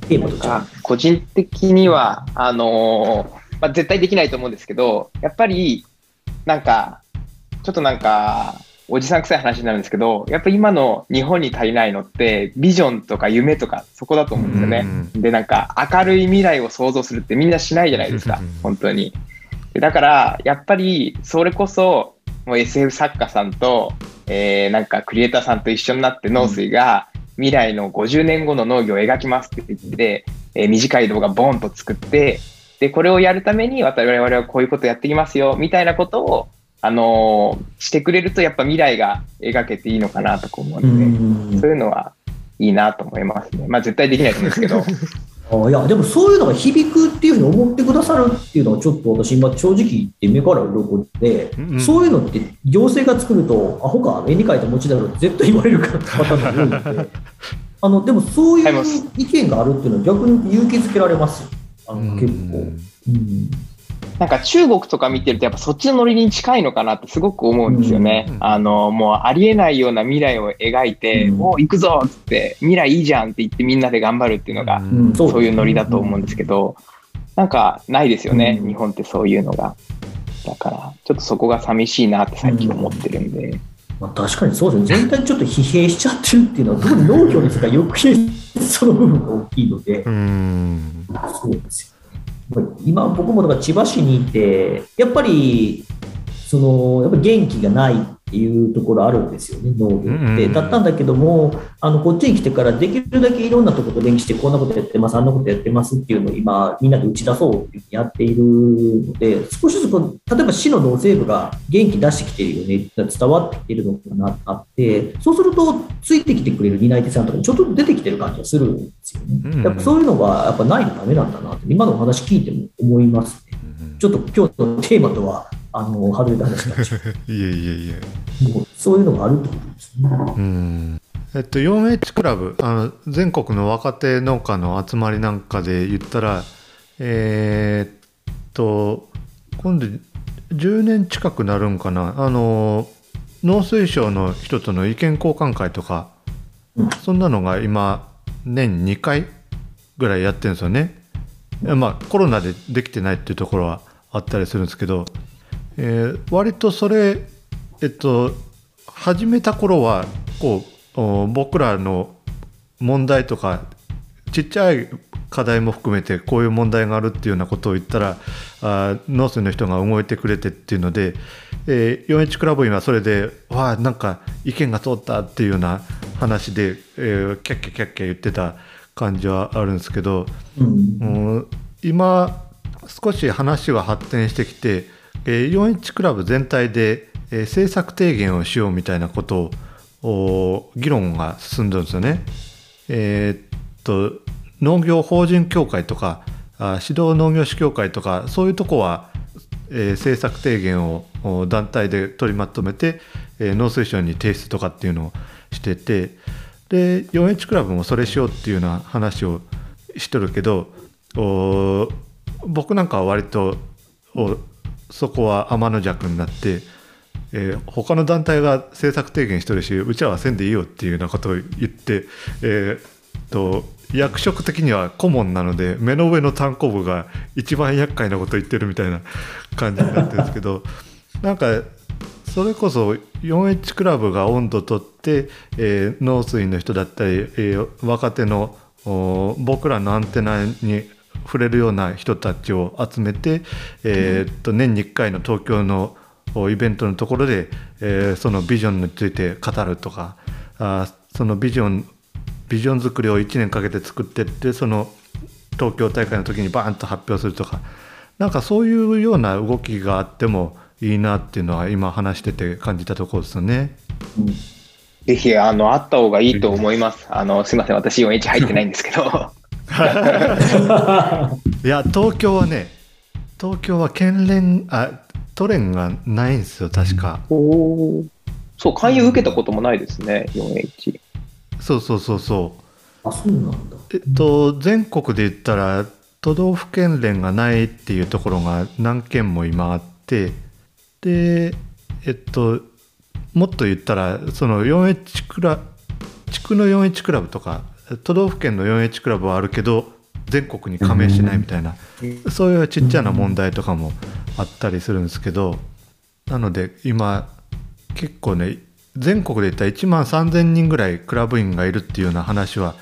テーマと違うあ個人的には、あのーまあ、絶対できないと思うんですけど、やっぱり、なんか、ちょっとなんか、おじさん臭い話になるんですけど、やっぱ今の日本に足りないのって、ビジョンとか夢とか、そこだと思うんですよね。で、なんか、明るい未来を想像するってみんなしないじゃないですかうん、本当に。でだから、やっぱり、それこそ、もう SF 作家さんと、えーなんかクリエイターさんと一緒になって農水が未来の50年後の農業を描きますって言って、えー短い動画ボンと作って、で、これをやるために我々はこういうことやっていきますよ、みたいなことを、あのーしてくれるとやっぱ未来が描けていいのかなとか思ううので、ん。そういうのはいいなと思いますね。まあ絶対できないと思うんですけど、あいや、でもそういうのが響くっていうふうに思ってくださるっていうのは、ちょっと私、今、正直言って目から鱗で、うんそういうのって行政が作ると、アホか、絵に描いた餅だろうって絶対言われるからパターンが多いので、あのでもそういう意見があるっていうのは、逆に勇気づけられますよ、あの結構。うんなんか中国とか見てるとやっぱそっちのノリに近いのかなってすごく思うんですよね。うんあの、もうありえないような未来を描いて、うん。もう行くぞっつって、未来いいじゃんって言ってみんなで頑張るっていうのが、うん。そういうノリだと思うんですけど、なんかないですよね、うん。日本ってそういうのが。だから、ちょっとそこが寂しいなって最近思ってるんで。まあ、確かにそうですね、全体にちょっと疲弊しちゃってるっていうのは、特に農業ですが余計その部分が大きいので、うん。そうですよ今、僕もだから千葉市にいて、やっぱり、その、やっぱり元気がないいうところあるんですよね、農業って。うんだったんだけども、あの、こっちに来てからできるだけいろんなところと連携して、こんなことやってます、あんなことやってますっていうのを今、みんなで打ち出そうっていうやっているので、少しずつこう、例えば市の農政部が元気出してきてるよね、伝わってきてるのかなあって、そうすると、ついてきてくれる担い手さんとかにちょっと出てきてる感じがするんですよね。うんやっぱそういうのがやっぱないとダメなんだなって、今のお話聞いても思いますね。ちょっと今日のテーマとは、あの、外れた話なんですけいえいえいえ。ど、もうそういうのがあるってことですね。うんえっと、4H クラブあの全国の若手農家の集まりなんかで言ったらえーっと今度10年近くなるんかなあの農水省の人との意見交換会とか、うんそんなのが今年2回ぐらいやってるんですよね。えまあコロナでできてないっていうところはあったりするんですけど、えー割とそれえっと始めた頃はこうお僕らの問題とかちっちゃい課題も含めてこういう問題があるっていうようなことを言ったらあー農水の人が動いてくれてっていうので、えー、4H クラブ員はそれでわあなんか意見が通ったっていうような話で、えーキャッキャキャッキャ言ってた感じはあるんですけど、うん。うん今少し話が発展してきて、えー、4H クラブ全体で、えー政策提言をしようみたいなことを議論が進んでるんですよね。えーっと農業法人協会とかあ指導農業士協会とかそういうとこは、えー政策提言を団体で取りまとめて、えー農水省に提出とかっていうのをしててで 4H クラブもそれしようっていうような話をしてるけど僕なんかは割とそこは天の弱になって、えー他の団体が政策提言してるしうちはせんでいいよっていうようなことを言って、えーと役職的には顧問なので目の上の単行部が一番厄介なこと言ってるみたいな感じになってるんですけど なんかそれこそ 4H クラブが温度とって、えー農水の人だったり、えー若手の僕らのアンテナに触れるような人たちを集めて、えーっと年に1回の東京のイベントのところで、えーそのビジョンについて語るとかあそのビジョンビジョン作りを1年かけて作ってってその東京大会の時にバーンと発表するとかなんかそういうような動きがあってもいいなっていうのは今話してて感じたところですよね。ぜひ、あの、あった方がいいと思います。あの、すいません、私 4H 入ってないんですけど。いや東京はね東京は県連あ都連がないんですよ確か。そう、勧誘受けたこともないですね、4H。そうそうそうそう。あ、そうなんだ。えっと、全国で言ったら都道府県連がないっていうところが何件も今あってでえっともっと言ったらその 4H クラ地区の 4H クラブとか都道府県の 4H クラブはあるけど全国に加盟しないみたいな、そういうちっちゃな問題とかもあったりするんですけどなので今結構ね全国で言ったら1万3,000人ぐらいクラブ員がいるっていうような話は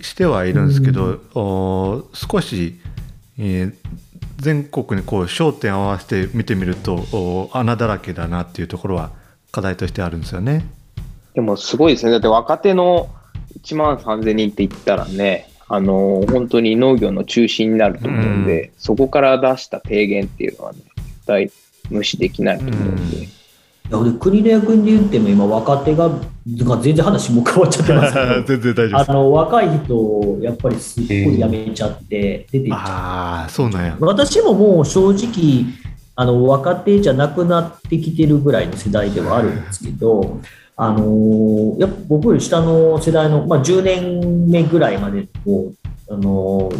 してはいるんですけど、お少し、えー全国にこう焦点を合わせて見てみるとお穴だらけだなっていうところは課題としてあるんですよね。でもすごいですね。だって若手の1万3000人って言ったらね、あのー本当に農業の中心になると思うんで、そこから出した提言っていうのはね、絶対無視できないと思うんで。いやで国の役員で言っても今若手がが全然話もう変わっちゃってますけど 全然大丈夫です。あの若い人やっぱりすっごい辞めちゃって出ていっちゃうああそうなんや。私ももう正直あの若手じゃなくなってきてるぐらいの世代ではあるんですけど、あのやっぱ僕より下の世代の、まあ、10年目ぐらいまでこう、あの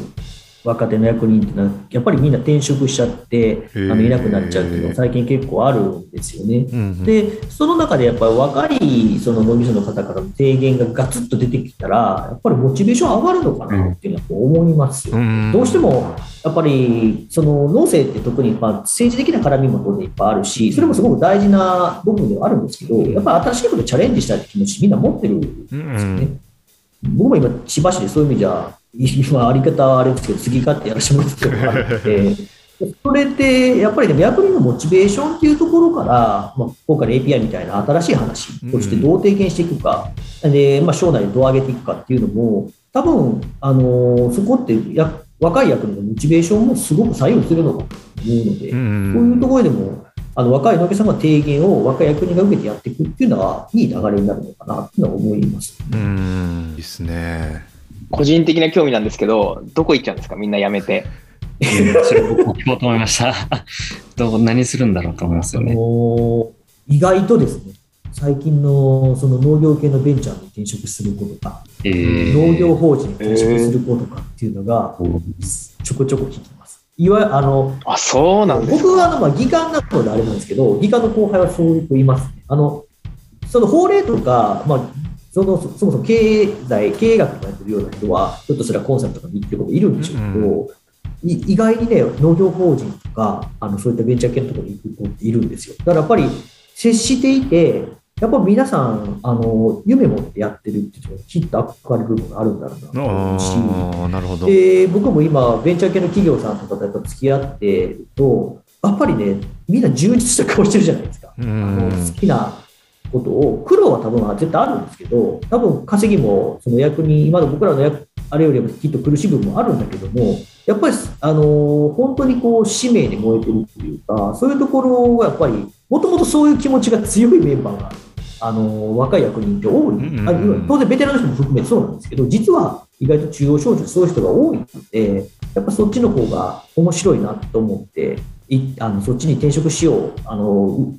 若手の役人ってのはやっぱりみんな転職しちゃってあのいなくなっちゃうっていうのが最近結構あるんですよね。うんうんで、その中でやっぱり若いその農業者の方からの提言がガツッと出てきたら、やっぱりモチベーション上がるのかなっていうのは思いますよ。うんどうしてもやっぱりその農政って特にまあ政治的な絡みも当然いっぱいあるし、それもすごく大事な部分ではあるんですけど、やっぱり新しいことにチャレンジしたいって気持ちみんな持ってるんですよね。僕も今、千葉市でそういう意味じゃ、今、あり方あれですけど、次勝ってやらせてもらってるのがあって、それってやっぱりでも役人のモチベーションっていうところから、まあ、今回の API みたいな新しい話としてどう提言していくか、でまあ、省内でどう上げていくかっていうのも、多分あのそこってや若い役人のモチベーションもすごく左右するのかと思うので、うんそういうところでも、あの若い農家さんが提言を若い役人が受けてやっていくっていうのは、いい流れになるのかなっていうのは思います。うんいいですね。個人的な興味なんですけど、どこ行っちゃうんですか？みんな辞めて。それ僕も聞こうと思いました。どう何するんだろうと思いますよあね。の意外とですね、最近のその農業系のベンチャーに転職する子とか、えー農業法人に転職する子とかっていうのが、ちょこちょこ聞きます。いわゆるあのあ、そうなんですか。僕はあの、まあ、技官なのであれなんですけど、技官の後輩はそういう子いますね。あのその法令とか、まあ、そのそそもそも経済、経営学とかやってるような人は、ひょっとすらコンサルとかに行ってる子もいるんでしょうけど、い意外にね、農業法人とか、あのそういったベンチャー系のところに行く子っているんですよ。だからやっぱり接していて、やっぱり皆さん、あの夢持ってやってるっていうのは、きっと憧れる部分があるんだろうなと思うし、ああなるほど。で僕も今、ベンチャー系の企業さんとかとやっぱ付き合ってると、やっぱりね、みんな充実した顔してるじゃないですか。うあのん好きなことを、苦労は多分絶対あるんですけど、多分稼ぎもその役に、今の僕らの役あれよりもきっと苦しい部分もあるんだけども、やっぱりあの本当にこう使命に燃えてるっていうか、そういうところはやっぱり、もともとそういう気持ちが強いメンバーが、あの若い役人って多い、当然ベテランの人も含めてそうなんですけど、実は意外と中央省庁、そういう人が多いので、やっぱそっちの方が面白いなと思って、いあのそっちに転職しよう、あのう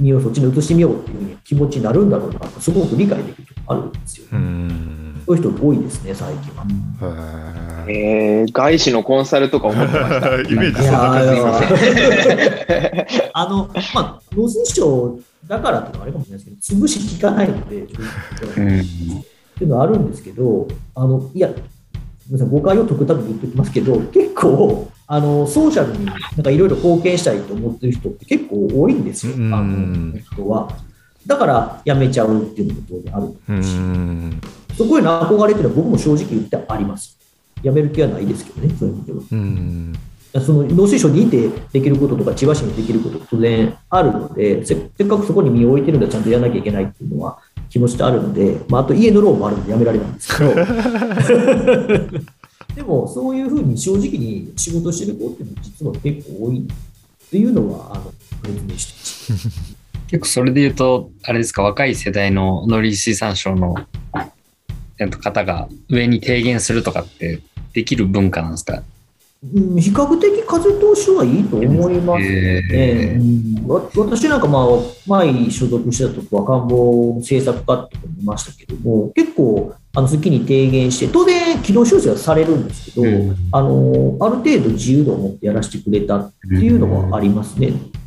身をそっちに移してみようっていうふうに気持ちになるんだろうな。と、すごく理解できるとこあるんですよ、うねん。そういう人多いですね、最近は。えー、外資のコンサルとか思ってました。イメージいそんな感 あの、まあ、農水省だからっていうのはあれかもしれないですけど、潰し効かないので、うん。っていうのはあるんですけど、あのいや、さい誤解を解くために言っておきますけど、結構、あのソーシャルになんかいろいろ貢献したいと思ってる人って結構多いんですよ、うんあの人は。だから辞めちゃうっていうのも当然あるとう思うし、んそこへの憧れっていうのは僕も正直言ってあります。辞める気はないですけどね、そういう意味では。うんその農水省にいてできることとか、千葉市にできること当然あるので、せせっかくそこに身を置いてるんだらちゃんとやらなきゃいけないっていうのは気持ちとあるので、まあ、あと家のローンもあるのでやめられないんですけど、でもそういうふうに正直に仕事してる子っていうのは実は結構多いっていうのは、あの、説明して。結構それで言うと、あれですか、若い世代の農林水産省のえっと方が上に提言するとかってできる文化なんですか？うん比較的風通しはいいと思いますね。へうんわ私なんか、まあ、前所属してたとこは官房政策課ってとこにいましたけども、結構、あの、好きに提言して、当然、軌道修正はされるんですけど、うんあの、ある程度自由度を持ってやらせてくれたっていうのもありますね。そうなん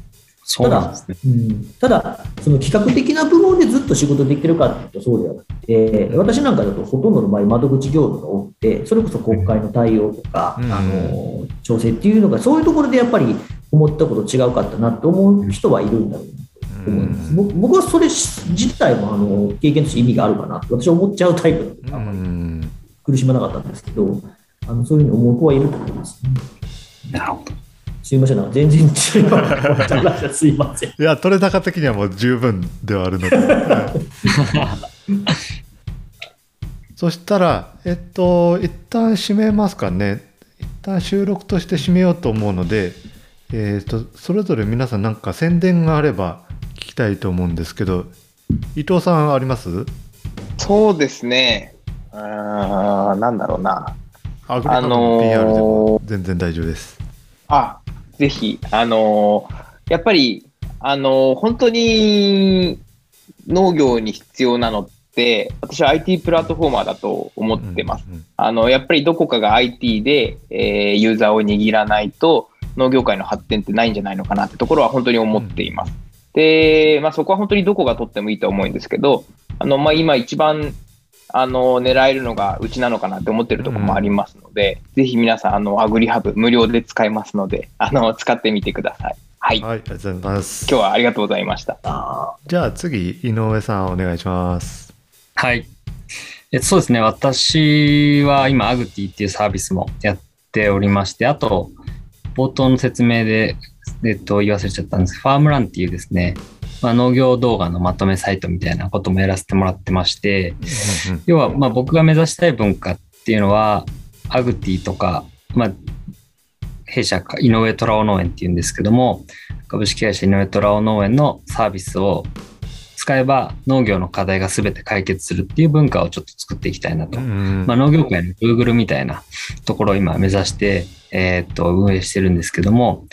ですね。うんただ、その企画的な部門でずっと仕事できるかっていうとそうではなくて、私なんかだとほとんどの場合、窓口業務が多くて、それこそ国会の対応とか、うんあの調整っていうのが、そういうところでやっぱり思ったこと違うかったなと思う人はいるんだろうなと思います。僕僕はそれ自体もあの経験として意味があるかなと私は思っちゃうタイプなので、あんまりうん苦しまなかったんですけど、あのそういうふうに思う子はいると思います、ね。なるほど。すいません、なんか全然違うすいません。いや取れ高的にはもう十分ではあるので、は いそしたらえっと一旦締めますかね一旦収録として締めようと思うのでえっとそれぞれ皆さんなんか宣伝があれば聞きたいと思うんですけど伊藤さんあります？そうですね。うーん、なんだろうな。アグリの PR でも全然大丈夫です。あ、ぜひ、あのーやっぱり、あのー本当に農業に必要なのって、私は IT プラットフォーマーだと思ってます。うんあの、やっぱりどこかが IT で、えーユーザーを握らないと農業界の発展ってないんじゃないのかなってところは本当に思っています。で、まあ、そこは本当にどこが取ってもいいと思うんですけど、あの、まあ、今一番、あの、狙えるのがうちなのかなって思ってるところもありますので、ぜひ皆さん、あの、アグリハブ無料で使えますので、あの、使ってみてください。はい。はい、ありがとうございます。今日はありがとうございました。あじゃあ次、井上さんお願いします。はい。えそうですね。私は今、アグティっていうサービスもやっておりまして、あと、冒頭の説明で、えっと、言い忘れちゃったんですファームランっていうですね、まあ、農業動画のまとめサイトみたいなこともやらせてもらってまして、要は、まあ、僕が目指したい文化っていうのは、アグティとか、まあ、弊社か井上虎尾農園っていうんですけども、株式会社井上虎尾農園のサービスを使えば農業の課題が全て解決するっていう文化をちょっと作っていきたいなと。うん。まあ、農業界の Google みたいなところを今目指して、えーっと運営してるんですけども、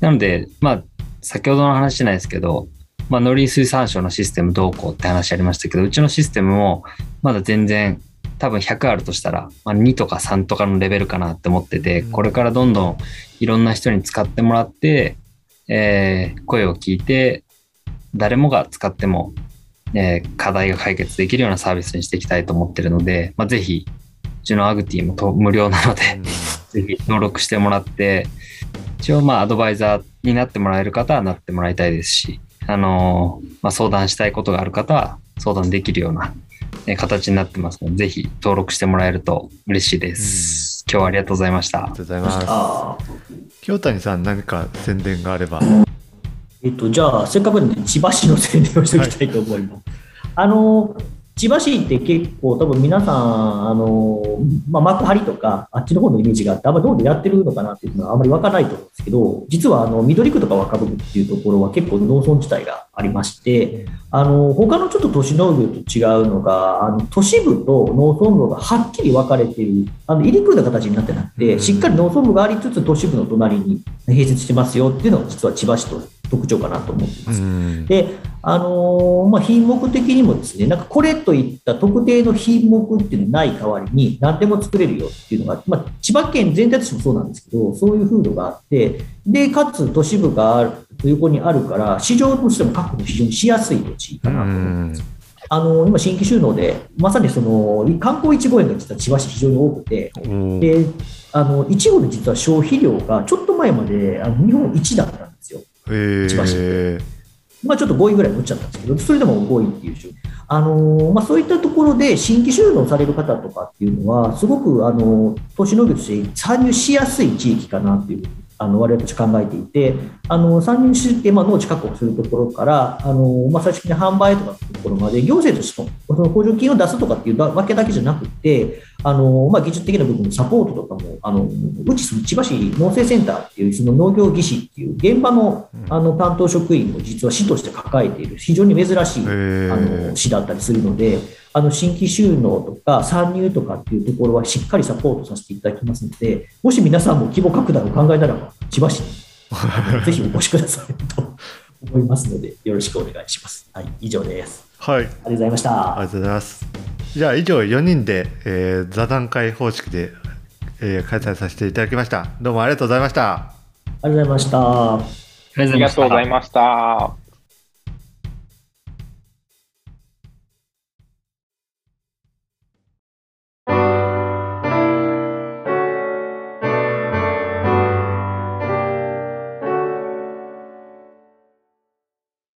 なので、まあ、先ほどの話じゃないですけど、まあ、農林水産省のシステムどうこうって話ありましたけど、うちのシステムもまだ全然多分100あるとしたら、まあ、2とか3とかのレベルかなって思ってて、うん。これからどんどんいろんな人に使ってもらって、えー声を聞いて、誰もが使っても、えー課題が解決できるようなサービスにしていきたいと思ってるので、まあ、ぜひ、うちのアグティもと無料なので、ぜひ登録してもらって、一応まあアドバイザーになってもらえる方はなってもらいたいですし、あのーまあ、相談したいことがある方は相談できるようなえー形になってますので、ぜひ登録してもらえると嬉しいです。今日はありがとうございましたありが。とうございます。あ清谷さん何か宣伝があれば。えっと、じゃあ、せっかくなんで、千葉市の宣伝をしておきたいと思います。あの、千葉市って結構、多分皆さん、あの、まあ、幕張とか、あっちの方のイメージがあって、あんまりどうでやってるのかなっていうのはあんまりわからないと思うんですけど、実は、あの、緑区とか若部区っていうところは結構農村地帯がありまして、あの、他のちょっと都市農業と違うのが、あの、都市部と農村部がはっきり分かれている、あの、入り組んだ形になってなくて、しっかり農村部がありつつ、都市部の隣に併設してますよっていうのが実は千葉市と特徴かなと思っています。んで、あのーまあ、品目的にもですね、なんかこれといった特定の品目っていうのない代わりに何でも作れるよっていうのが、まあ、千葉県全体としてもそうなんですけど、そういう風土があって、で、かつ都市部がある横にあるから、市場としても確保非常にしやすい土地かなと思います。あのー今、新規収納で、まさにその観光いちご園が実は千葉市非常に多くて、うんで、あの、いちごの実は消費量がちょっと前まであの日本一だったんですよ。へ千葉市え。まあ、ちょっと5位ぐらいに落ちゃったんですけど、それでも5位っていう種あのまあ、そういったところで新規収納される方とかっていうのは、すごく、あのー都市農業として参入しやすい地域かなっていう、あの我々たち考えていて、あの参入して、まあ、農地確保するところから、あのまあ、最終的に販売とかっていうところまで、行政としてもその補助金を出すとかっていうわけだけじゃなくて、あのまあ、技術的な部分のサポートとかも、あのうちその千葉市農政センターっていうその農業技師っていう現場のあの担当職員も実は市として抱えている非常に珍しいあの市だったりするので、あの新規収納とか参入とかっていうところはしっかりサポートさせていただきますので、もし皆さんも規模拡大を考えならば、千葉市に ぜひお越しくださいと 思いますので、よろしくお願いします。はい、以上です。はい。ありがとうございました。ありがとうございます。じゃあ以上4人で、えー座談会方式で、えー開催させていただきました。どうもありがとうございました。ありがとうございました。ありがとうございましたありがとうございました。